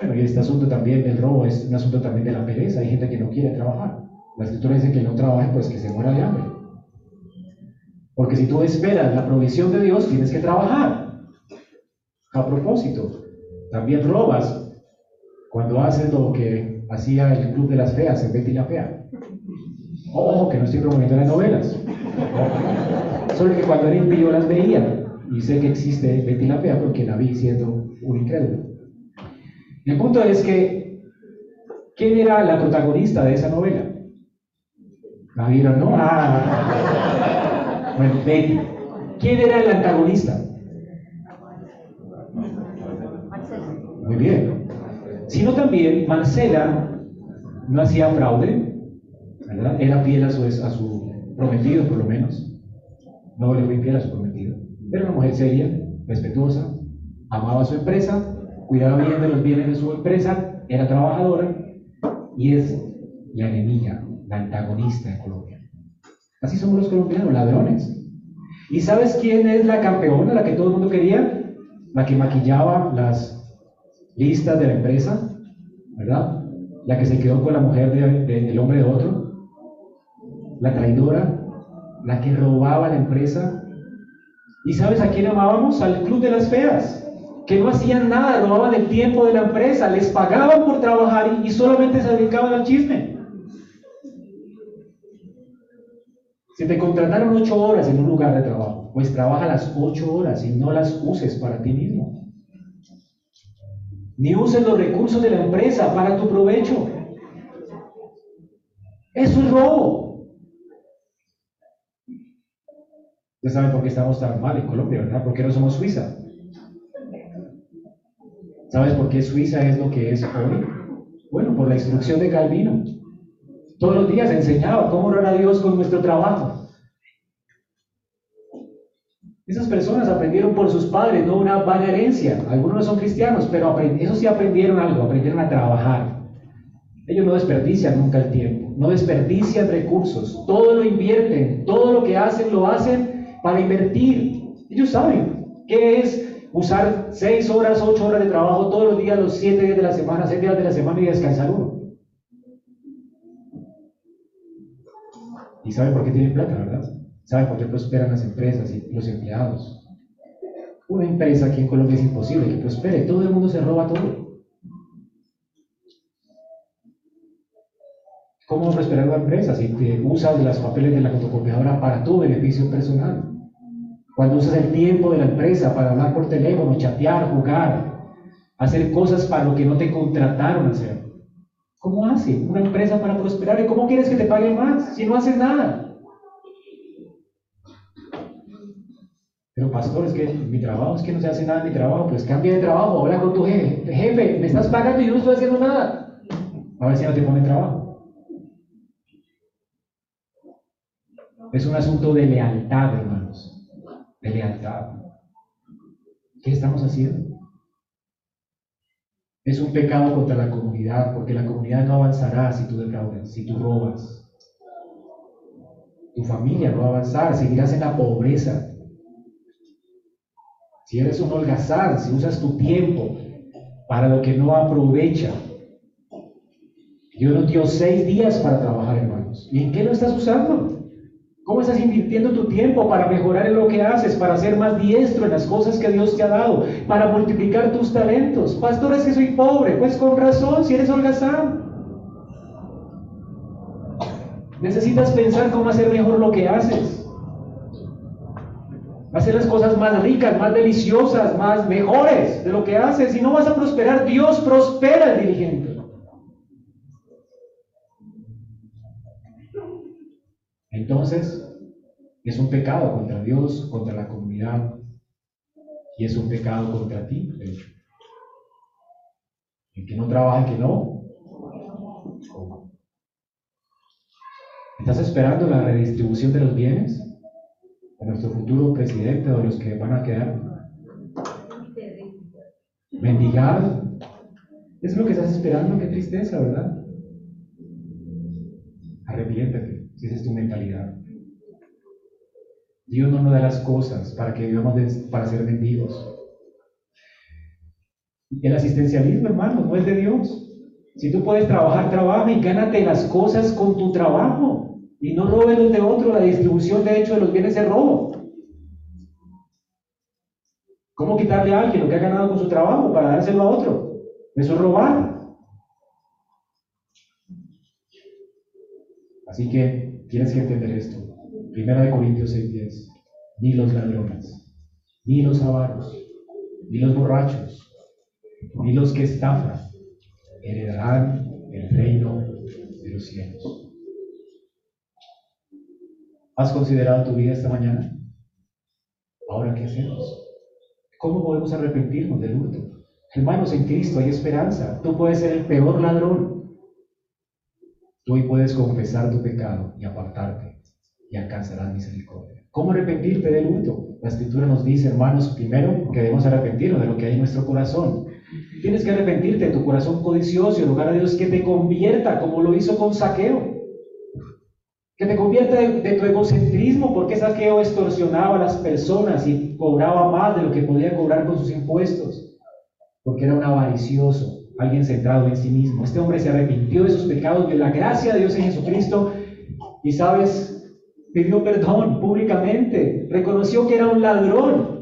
Bueno, y este asunto también del robo es un asunto también de la pereza. Hay gente que no quiere trabajar. La escritura dice que no trabaje, pues que se muera de hambre. Porque si tú esperas la provisión de Dios, tienes que trabajar. A propósito, también robas cuando haces lo que hacía el Club de las Feas en Betty la Fea. Ojo, que no estoy promoviendo las novelas. Solo que cuando era impío las veía. Y sé que existe Betty la Fea porque la vi siendo un incrédulo. El punto es que, ¿quién era la protagonista de esa novela? ¿La vieron, no? Ah. Bueno, Betty. ¿Quién era el antagonista? Muy bien. Sino también Marcela no hacía fraude, ¿verdad? Era fiel a su, a su prometido, por lo menos. No le fue infiel a su prometido. Era una mujer seria, respetuosa, amaba a su empresa, cuidaba bien de los bienes de su empresa, era trabajadora y es la enemiga, la antagonista en Colombia. Así somos los colombianos, ladrones. ¿Y sabes quién es la campeona, la que todo el mundo quería? La que maquillaba las listas de la empresa, ¿verdad? La que se quedó con la mujer del hombre de otro, la traidora, la que robaba la empresa. ¿Y sabes a quién amábamos? Al club de las feas, que no hacían nada, robaban el tiempo de la empresa, les pagaban por trabajar y, y solamente se dedicaban al chisme. Si te contrataron ocho horas en un lugar de trabajo, pues trabaja las ocho horas y no las uses para ti mismo ni uses los recursos de la empresa para tu provecho. Eso es robo. Ya saben por qué estamos tan mal en Colombia, ¿verdad? Porque no somos Suiza. ¿Sabes por qué Suiza es lo que es hoy? Bueno, por la instrucción de Calvino. Todos los días enseñaba cómo orar a Dios con nuestro trabajo. Esas personas aprendieron por sus padres, no una vaga herencia. Algunos no son cristianos, pero eso sí aprendieron algo, aprendieron a trabajar. Ellos no desperdician nunca el tiempo, no desperdician recursos, todo lo invierten, todo lo que hacen lo hacen para invertir. Ellos saben qué es usar seis horas, ocho horas de trabajo todos los días, los siete días de la semana, seis días de la semana y descansar uno. Y saben por qué tienen plata, ¿verdad? ¿Sabe por qué prosperan las empresas y los empleados? Una empresa aquí en Colombia es imposible que prospere, todo el mundo se roba todo. ¿Cómo prosperar una empresa si te usas las papeles de la fotocopiadora para tu beneficio personal? Cuando usas el tiempo de la empresa para hablar por teléfono, chatear, jugar, hacer cosas para lo que no te contrataron a hacer. ¿Cómo hace una empresa para prosperar? ¿Y cómo quieres que te paguen más si no haces nada? Pero pastor, es que mi trabajo es que no se hace nada en mi trabajo, pues cambia de trabajo, habla con tu jefe. Jefe, me estás pagando y yo no estoy haciendo nada. A ver si no te pone trabajo. Es un asunto de lealtad, hermanos. De lealtad. ¿Qué estamos haciendo? Es un pecado contra la comunidad, porque la comunidad no avanzará si tú defraudas, si tú robas. Tu familia no va a avanzar, seguirás en la pobreza, si eres un holgazán, si usas tu tiempo para lo que no aprovecha. Dios nos dio seis días para trabajar, hermanos. ¿Y en qué lo estás usando? ¿Cómo estás invirtiendo tu tiempo para mejorar en lo que haces, para ser más diestro en las cosas que Dios te ha dado, para multiplicar tus talentos? Pastor, es que soy pobre. Pues con razón, si eres holgazán. Necesitas pensar cómo hacer mejor lo que haces. Hacer las cosas más ricas, más deliciosas, más mejores de lo que haces. Y no vas a prosperar, Dios prospera al diligente. Entonces, es un pecado contra Dios, contra la comunidad, y es un pecado contra ti, de. El que no trabaja, el que no. ¿Estás esperando la redistribución de los bienes? De nuestro futuro presidente o de los que van a quedar. Mendigar. Es lo que estás esperando, qué tristeza, ¿verdad? Arrepiéntete, si esa es tu mentalidad. Dios no nos da las cosas para que vivamos para ser mendigos. El asistencialismo, hermano, no es de Dios. Si tú puedes trabajar, trabaja y gánate las cosas con tu trabajo. Y no robes los de otro. La distribución, de hecho, de los bienes es robo. ¿Cómo quitarle a alguien lo que ha ganado con su trabajo para dárselo a otro? Eso es robar. Así que tienes que entender esto. Primera de Corintios 6:10. Ni los ladrones, ni los avaros, ni los borrachos, ni los que estafan heredarán el reino de los cielos. ¿Has considerado tu vida esta mañana? Ahora, ¿qué hacemos? ¿Cómo podemos arrepentirnos del hurto? Hermanos, en Cristo hay esperanza. Tú puedes ser el peor ladrón. Tú hoy puedes confesar tu pecado y apartarte y alcanzarás misericordia. ¿Cómo arrepentirte del hurto? La escritura nos dice, hermanos, primero que debemos arrepentirnos de lo que hay en nuestro corazón. Tienes que arrepentirte de tu corazón codicioso y rogar a Dios que te convierta como lo hizo con Saqueo. Que te convierta de, tu egocentrismo, porque Saqueo extorsionaba a las personas y cobraba más de lo que podía cobrar con sus impuestos. Porque era un avaricioso, alguien centrado en sí mismo. Este hombre se arrepintió de sus pecados, de la gracia de Dios en Jesucristo. Y sabes, pidió perdón públicamente, reconoció que era un ladrón.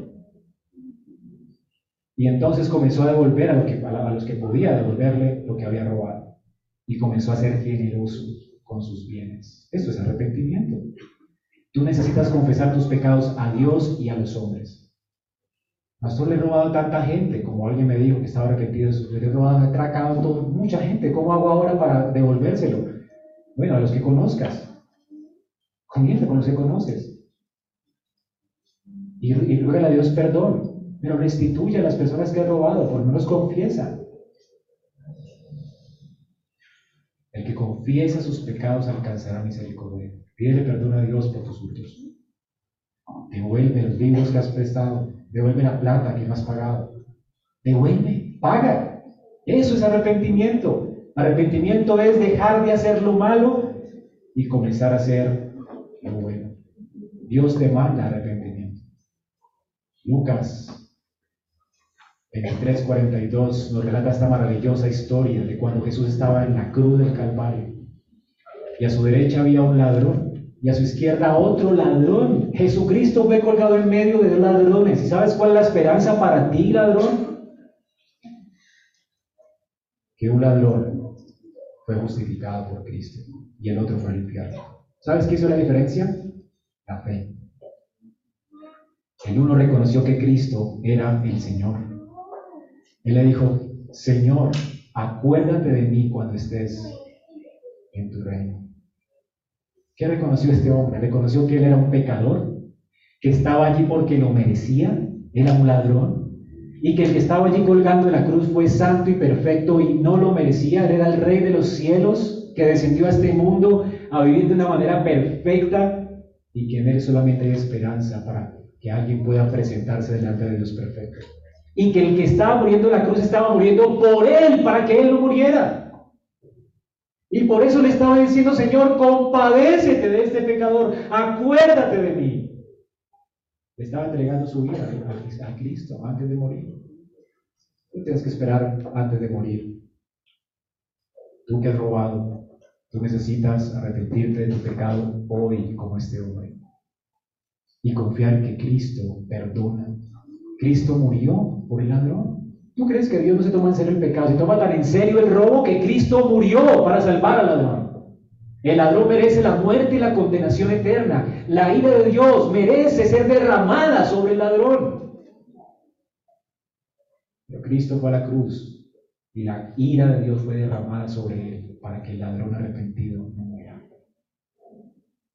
Y entonces comenzó a devolver a, que, a los que podía devolverle lo que había robado. Y comenzó a ser generoso con sus bienes. Esto es arrepentimiento. Tú necesitas confesar tus pecados a Dios y a los hombres. Pastor, le he robado tanta gente, como alguien me dijo que estaba arrepentido de su Le he robado, he atracado mucha gente. ¿Cómo hago ahora para devolvérselo? Bueno, a los que conozcas. Comienza con los que conoces. Y, y ruega a Dios perdón, pero restituye a las personas que ha robado, por lo menos confiesa. El que confiesa sus pecados alcanzará misericordia. Pídele perdón a Dios por tus hurtos. Devuelve los libros que has prestado. Devuelve la plata que no has pagado. Devuelve, paga. Eso es arrepentimiento. Arrepentimiento es dejar de hacer lo malo y comenzar a hacer bueno. Dios demanda arrepentimiento. Lucas 23:42 nos relata esta maravillosa historia de cuando Jesús estaba en la cruz del Calvario. Y a su derecha había un ladrón y a su izquierda otro ladrón. Jesucristo fue colgado en medio de dos ladrones. ¿Y sabes cuál es la esperanza para ti, ladrón? Que un ladrón fue justificado por Cristo y el otro fue limpiado. ¿Sabes qué hizo la diferencia? La fe. El uno reconoció que Cristo era el Señor. Él le dijo, Señor, acuérdate de mí cuando estés en tu reino. ¿Qué reconoció este hombre? Reconoció que él era un pecador, que estaba allí porque lo merecía, era un ladrón, y que el que estaba allí colgando en la cruz fue santo y perfecto y no lo merecía, él era el rey de los cielos que descendió a este mundo a vivir de una manera perfecta y que en Él solamente hay esperanza para que alguien pueda presentarse delante de Dios perfecto. Y que el que estaba muriendo en la cruz estaba muriendo por Él, para que Él no muriera. Y por eso le estaba diciendo, Señor, compadécete de este pecador, acuérdate de mí. Le estaba entregando su vida a Cristo antes de morir. Tú tienes que esperar antes de morir. Tú que has robado, Tú necesitas arrepentirte de tu pecado hoy como este hombre y confiar que Cristo perdona. Cristo murió por el ladrón. ¿Tú crees que Dios no se toma en serio el pecado? Se toma tan en serio el robo que Cristo murió para salvar al ladrón. El ladrón merece la muerte y la condenación eterna. La ira de Dios merece ser derramada sobre el ladrón. Pero Cristo fue a la cruz y la ira de Dios fue derramada sobre él para que el ladrón arrepentido no muera.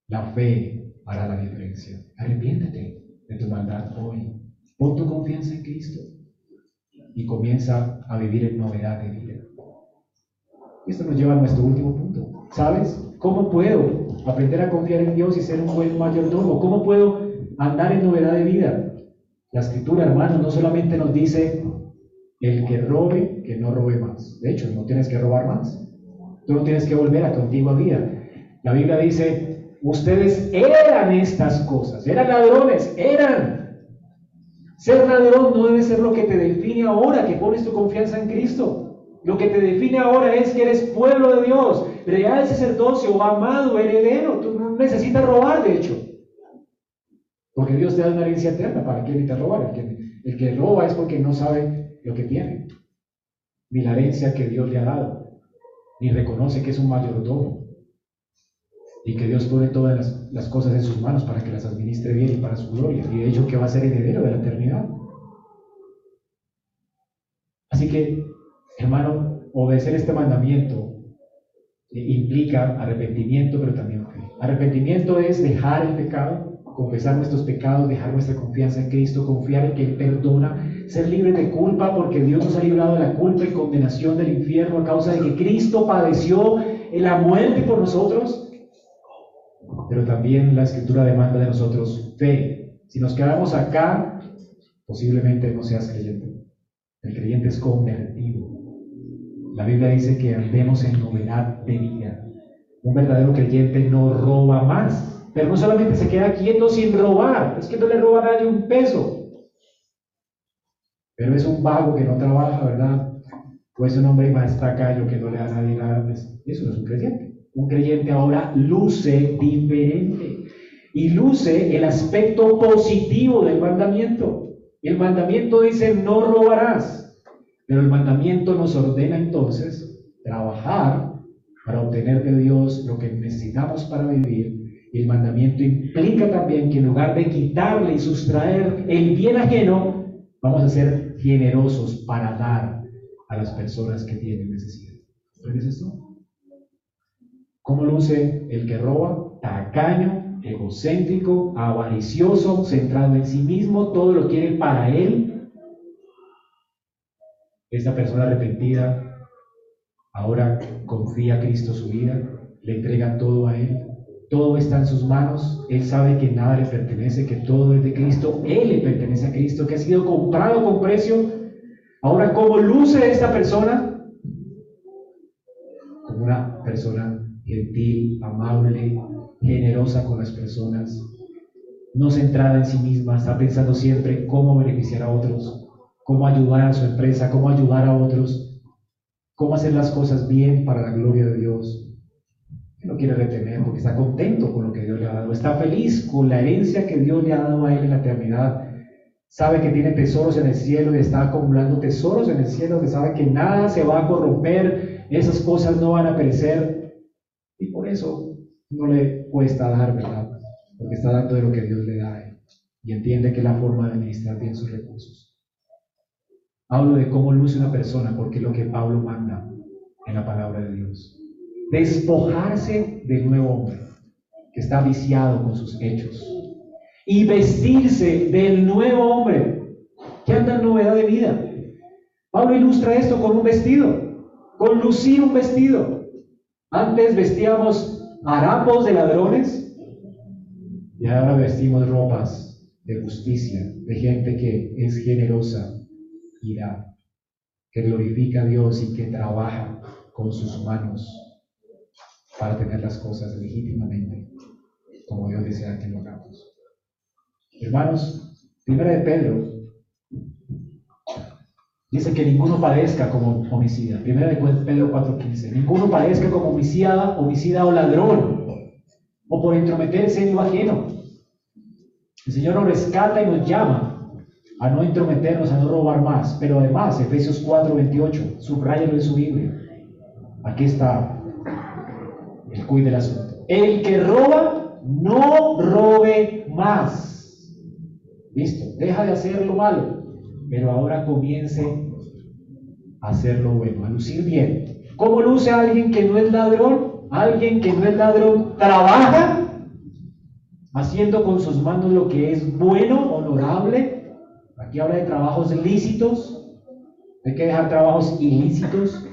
La fe hará la diferencia. Arrepiéntete de tu maldad hoy. Pon tu confianza en Cristo y comienza a vivir en novedad de vida. Esto nos lleva a nuestro último punto. ¿Sabes? ¿Cómo puedo aprender a confiar en Dios y ser un buen mayordomo? ¿Cómo puedo andar en novedad de vida? La escritura, hermano, no solamente nos dice el que robe, que no robe más. De hecho, no tienes que robar más. Tú no tienes que volver a tu antigua vida. La Biblia dice, ustedes eran estas cosas, eran ladrones, eran. Ser ladrón no debe ser lo que te define ahora que pones tu confianza en Cristo. Lo que te define ahora es que eres pueblo de Dios, real sacerdocio, amado, heredero. Tú no necesitas robar, de hecho. Porque Dios te da una herencia eterna. ¿Para qué necesitas robar? El que, el que roba es porque no sabe lo que tiene, ni la herencia que Dios le ha dado, ni reconoce que es un mayordomo y que Dios pone todas las, cosas en sus manos para que las administre bien y para su gloria, y de hecho que va a ser heredero de la eternidad. Así que Hermano, obedecer este mandamiento eh, implica arrepentimiento, pero también fe. Arrepentimiento es dejar el pecado, confesar nuestros pecados, dejar nuestra confianza en Cristo, confiar en que Él perdona, ser libre de culpa porque Dios nos ha librado de la culpa y condenación del infierno a causa de que Cristo padeció la muerte por nosotros. Pero también la escritura demanda de nosotros fe. Si nos quedamos acá, posiblemente no seas creyente. El creyente es convertido. La Biblia dice que andemos en novedad de vida. Un verdadero creyente no roba más, pero no solamente se queda quieto sin robar, es que no le roba a nadie un peso. Pero es un vago que no trabaja, ¿verdad? Pues un hombre más tacaño que no le da a nadie nada. Pues, eso no es un creyente. Un creyente ahora luce diferente y luce el aspecto positivo del mandamiento. El mandamiento dice no robarás. Pero el mandamiento nos ordena entonces trabajar para obtener de Dios lo que necesitamos para vivir. Y el mandamiento implica también que en lugar de quitarle y sustraer el bien ajeno, vamos a ser generosos para dar a las personas que tienen necesidad. ¿Ves esto? ¿Cómo luce el que roba? Tacaño, egocéntrico, avaricioso, centrado en sí mismo, todo lo quiere para él esta persona arrepentida ahora confía a Cristo su vida, le entrega todo a Él, todo está en sus manos, Él sabe que nada le pertenece, que todo es de Cristo, Él le pertenece a Cristo, que ha sido comprado con precio. Ahora, ¿cómo luce esta persona? Como una persona gentil, amable, generosa con las personas, no centrada en sí misma, está pensando siempre cómo beneficiar a otros, cómo ayudar a su empresa, cómo ayudar a otros, cómo hacer las cosas bien para la gloria de Dios. No quiere retener porque está contento con lo que Dios le ha dado, está feliz con la herencia que Dios le ha dado a él en la eternidad. Sabe que tiene tesoros en el cielo y está acumulando tesoros en el cielo, que sabe que nada se va a corromper, esas cosas no van a perecer. Eso no le cuesta dar, ¿verdad? Porque está dando de lo que Dios le da. Y entiende que es la forma de administrar bien sus recursos. Hablo de cómo luce una persona, porque es lo que Pablo manda en la palabra de Dios. Despojarse del nuevo hombre, que está viciado con sus hechos, y vestirse del nuevo hombre, que anda novedad de vida. Pablo ilustra esto con un vestido, con lucir un vestido. Antes vestíamos harapos de ladrones y ahora vestimos ropas de justicia, de gente que es generosa, que glorifica a Dios y que trabaja con sus manos para tener las cosas legítimamente, como Dios desea que lo hagamos. Hermanos, primera de Pedro dice que ninguno padezca como homicida. Primera de Pedro 4:15, ninguno padezca como homicida, homicida o ladrón, o por entrometerse en lo ajeno. El Señor nos rescata y nos llama a no entrometernos, a no robar más. Pero además, Efesios 4, 28, subrayalo en su Biblia. Aquí está el cuid del asunto. El que roba, no robe más. Listo, deja de hacer lo malo, pero ahora comience a hacer lo bueno, a lucir bien. ¿Cómo luce alguien que no es ladrón? Alguien que no es ladrón trabaja haciendo con sus manos lo que es bueno, honorable. Aquí habla de trabajos lícitos. Hay que dejar trabajos ilícitos.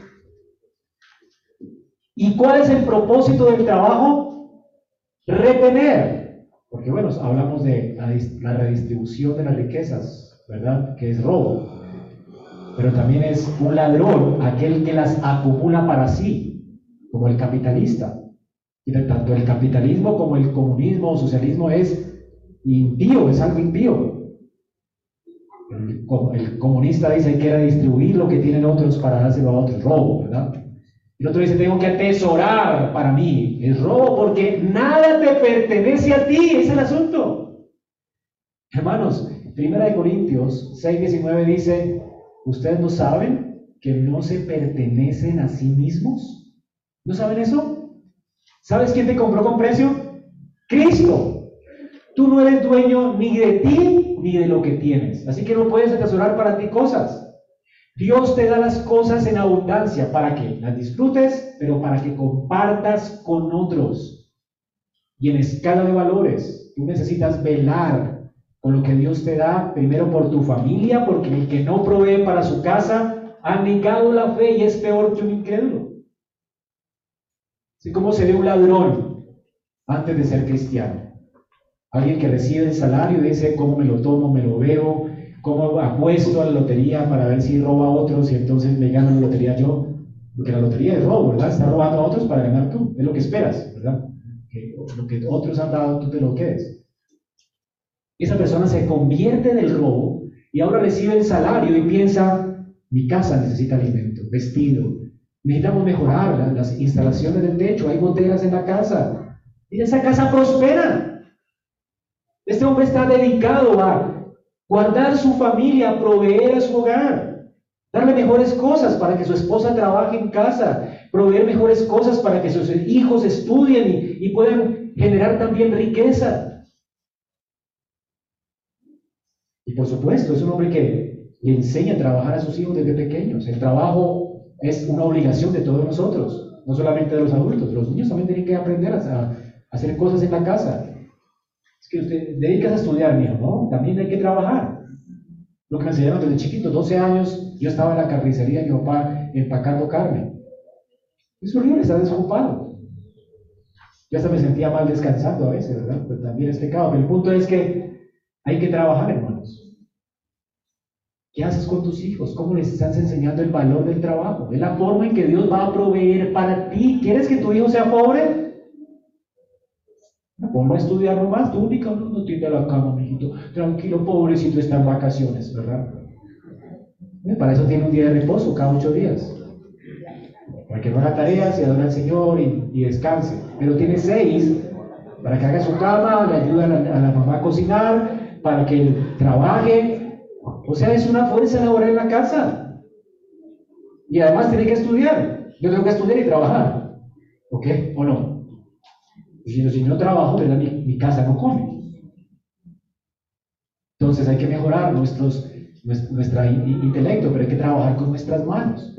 ¿Y cuál es el propósito del trabajo? Retener. Porque bueno, hablamos de la, redistribución de las riquezas, ¿verdad? Que es robo. Pero también es un ladrón aquel que las acumula para sí, como el capitalista. Y tanto el capitalismo como el comunismo o socialismo es impío, es algo impío. El, el comunista dice que redistribuir lo que tienen otros para dárselo a otros, robo, ¿verdad? El otro dice, tengo que atesorar para mí. Es robo porque nada te pertenece a ti, es el asunto. Hermanos, Primera de Corintios 6, 19 dice, ¿ustedes no saben que no se pertenecen a sí mismos? ¿No saben eso? ¿Sabes quién te compró con precio? Cristo. Tú no eres dueño ni de ti ni de lo que tienes. Así que no puedes atesorar para ti cosas. Dios te da las cosas en abundancia para que las disfrutes, pero para que compartas con otros. Y en escala de valores, tú necesitas velar con lo que Dios te da, primero por tu familia, porque el que no provee para su casa ha negado la fe y es peor que un incrédulo. Así como se ve un ladrón antes de ser cristiano. Alguien que recibe el salario y dice, ¿cómo me lo tomo? ¿Me lo veo? cómo apuesto a la lotería para ver si roba a otros y entonces me gano la lotería yo. Porque la lotería es robo, ¿verdad? Está robando a otros para ganar tú. Es lo que esperas, ¿verdad? Que lo que otros han dado, tú te lo quedes. Esa persona se convierte en el robo y ahora recibe el salario y piensa, mi casa necesita alimento, vestido. Necesitamos mejorar las instalaciones del techo, hay goteras en la casa. Y esa casa prospera. Este hombre está dedicado a guardar su familia, proveer a su hogar, darle mejores cosas para que su esposa trabaje en casa, proveer mejores cosas para que sus hijos estudien y, puedan generar también riqueza. Y por supuesto, es un hombre que le enseña a trabajar a sus hijos desde pequeños. El trabajo es una obligación de todos nosotros, no solamente de los adultos. Los niños también tienen que aprender a, hacer cosas en la casa es que usted dedicas a estudiar, hijo, ¿no? También hay que trabajar. Lo que me enseñaron desde chiquito, 12 años, yo estaba en la carnicería de mi papá empacando carne. Es horrible estar desocupado. Yo hasta me sentía mal descansando a veces, ¿verdad? Pero también es pecado. Pero el punto es que hay que trabajar. ¿Qué haces con tus hijos? ¿Cómo les estás enseñando el valor del trabajo? Es la forma en que Dios va a proveer para ti. ¿Quieres que tu hijo sea pobre? Ponlo a estudiar nomás, tú única no, tiende a la cama, mijito. Tranquilo, pobrecito, está en vacaciones, ¿verdad? Para eso tiene un día de reposo cada ocho días. Para que no haga tareas y adore al Señor y, descanse. Pero tiene seis para que haga su cama, le ayude a la, mamá a cocinar, para que trabaje. O sea, es una fuerza laboral en la casa. Y además tiene que estudiar. Yo tengo que estudiar y trabajar. ¿Ok? ¿O no? si no trabajo, Mi, casa no come. Entonces hay que mejorar nuestros, nuestro intelecto, pero hay que trabajar con nuestras manos.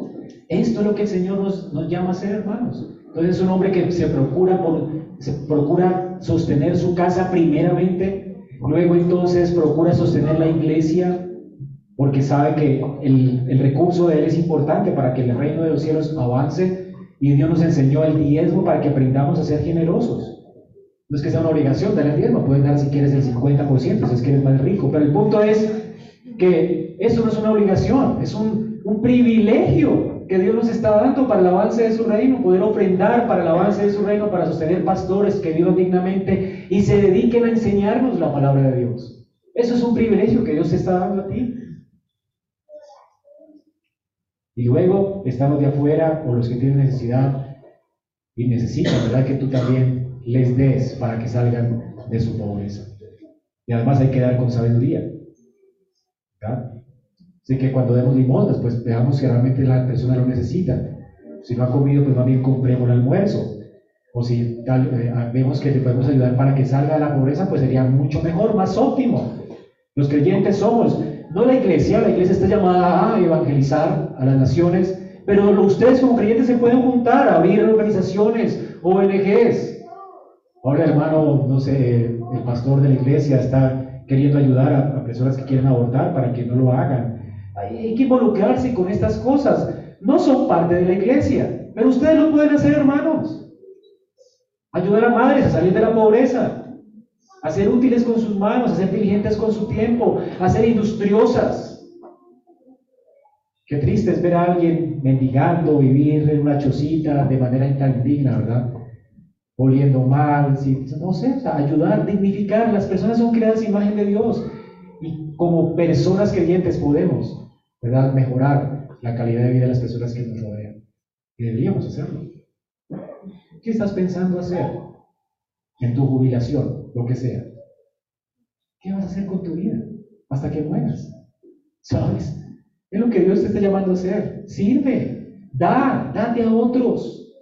Esto es lo que el Señor nos, nos llama a hacer, hermanos. Entonces es un hombre que se procura, por, se procura sostener su casa primeramente, luego entonces procura sostener la iglesia, porque sabe que el, el recurso de él es importante para que el reino de los cielos avance, y Dios nos enseñó el diezmo para que aprendamos a ser generosos. No es que sea una obligación dar el diezmo, puedes dar si quieres el 50%, si es que eres más rico, pero el punto es que eso no es una obligación, es un, un privilegio que Dios nos está dando para el avance de su reino, poder ofrendar para el avance de su reino, para sostener pastores que vivan dignamente y se dediquen a enseñarnos la palabra de Dios. Eso es un privilegio que Dios te está dando a ti. Y luego están los de afuera o los que tienen necesidad y necesitan, ¿verdad? Que tú también les des para que salgan de su pobreza. Y además hay que dar con sabiduría. Así que cuando demos limosnas, pues veamos si realmente la persona lo necesita. Si no ha comido, pues más bien compremos el almuerzo. o si tal, eh, vemos que te podemos ayudar para que salga de la pobreza, pues sería mucho mejor, más óptimo. Los creyentes somos, no la iglesia, la iglesia está llamada a evangelizar a las naciones, pero ustedes como creyentes se pueden juntar, abrir organizaciones, ONGs. Ahora, hermano, no sé, el pastor de la iglesia está queriendo ayudar a, personas que quieren abortar para que no lo hagan. Hay, que involucrarse con estas cosas. No son parte de la iglesia, pero ustedes lo pueden hacer, hermanos. Ayudar a madres a salir de la pobreza, a ser útiles con sus manos, a ser diligentes con su tiempo, a ser industriosas. Qué triste es ver a alguien mendigando, vivir en una chocita de manera tan digna, ¿verdad? Oliendo mal, no sé, ayudar, dignificar. Las personas son creadas imagen de Dios y como personas creyentes podemos, ¿verdad? Mejorar la calidad de vida de las personas que nos rodean. Y deberíamos hacerlo. ¿Qué estás pensando hacer en tu jubilación, lo que sea? ¿Qué vas a hacer con tu vida hasta que mueras? ¿Sabes? Es lo que Dios te está llamando a hacer. Sirve, da, date a otros.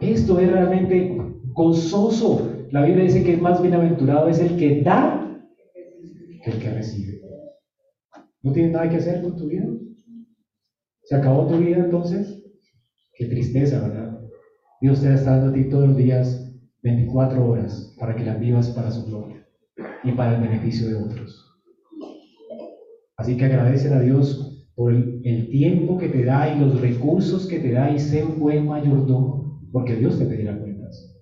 Esto es realmente gozoso. La Biblia dice que el más bienaventurado es el que da que el que recibe. ¿No tienes nada que hacer con tu vida? ¿Se acabó tu vida entonces? Qué tristeza, ¿verdad? Dios te está dando a ti todos los días 24 horas para que las vivas para su gloria y para el beneficio de otros. Así que agradecen a Dios por el, tiempo que te da y los recursos que te da y sé un buen mayordomo, porque Dios te pedirá cuentas.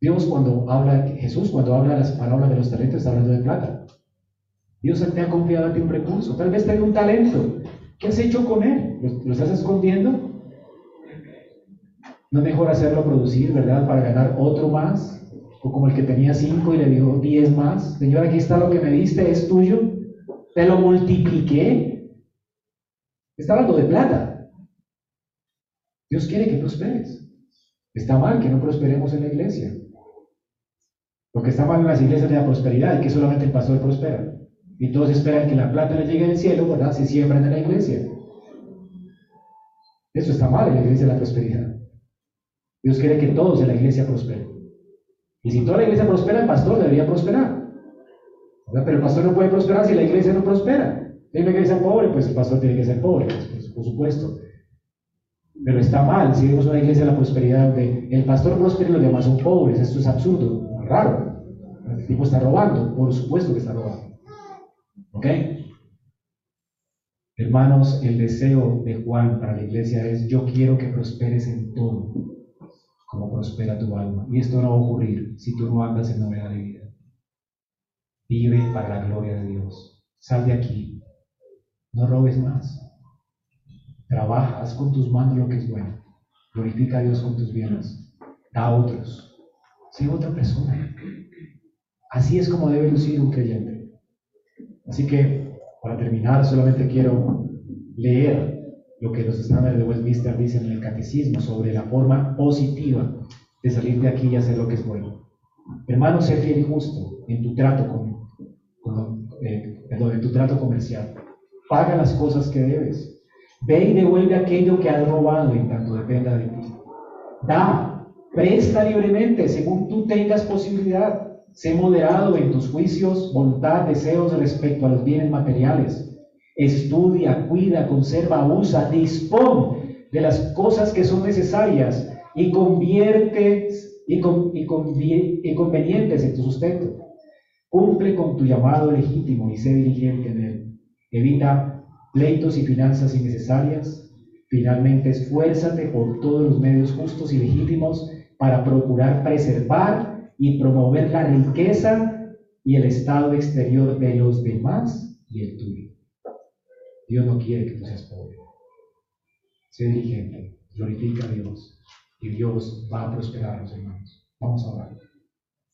Dios cuando habla, Jesús cuando habla las palabras de los talentos está hablando de plata. Dios te ha confiado a ti un recurso, tal vez te dio un talento. ¿Qué has hecho con él? ¿Lo, estás escondiendo? ¿No es mejor hacerlo producir, verdad, para ganar otro más? O como el que tenía cinco y le dio diez más. Señor, aquí está lo que me diste, es tuyo te lo multipliqué. Está hablando de plata. Dios quiere que prosperes. Está mal que no prosperemos en la iglesia. Lo que está mal en las iglesias es la prosperidad y que solamente el pastor prospera. Y todos esperan que la plata le llegue del cielo, ¿verdad? Se siembran en la iglesia. Eso está mal en la iglesia de la prosperidad. Dios quiere que todos en la iglesia prosperen. Y si toda la iglesia prospera, el pastor debería prosperar. Pero el pastor no puede prosperar si la iglesia no prospera. Hay una iglesia pobre, pues el pastor tiene que ser pobre, pues, por supuesto. Pero está mal si vemos una iglesia de la prosperidad donde el pastor prospera y los demás son pobres. Esto es absurdo, raro. El tipo está robando, por supuesto que está robando. ¿Ok? Hermanos, el deseo de Juan para la iglesia es, yo quiero que prosperes en todo, como prospera tu alma. Y esto no va a ocurrir si tú no andas en novedad de vida. Vive para la gloria de Dios. Sal de aquí. No robes más. Trabaja, haz con tus manos lo que es bueno. Glorifica a Dios con tus bienes. Da a otros. Sé otra persona. Así es como debe lucir un creyente. Así que, para terminar, solamente quiero leer lo que los estándares de Westminster dicen en el catecismo sobre la forma positiva de salir de aquí y hacer lo que es bueno. Hermano, sé fiel y justo en tu trato con eh, en tu trato comercial. Paga las cosas que debes. Ve y devuelve aquello que has robado en tanto dependa de ti. Da, presta libremente según tú tengas posibilidad. Sé moderado en tus juicios, voluntad, deseos respecto a los bienes materiales. Estudia, cuida, conserva, usa, dispón de las cosas que son necesarias y convierte y, con, y, y convenientes en tu sustento. Cumple con tu llamado legítimo y sé diligente en él. Evita pleitos y finanzas innecesarias. Finalmente, esfuérzate por todos los medios justos y legítimos para procurar preservar y promover la riqueza y el estado exterior de los demás y el tuyo. Dios no quiere que tú seas pobre. Sé diligente, glorifica a Dios y Dios va a prosperar los hermanos. Vamos a orar.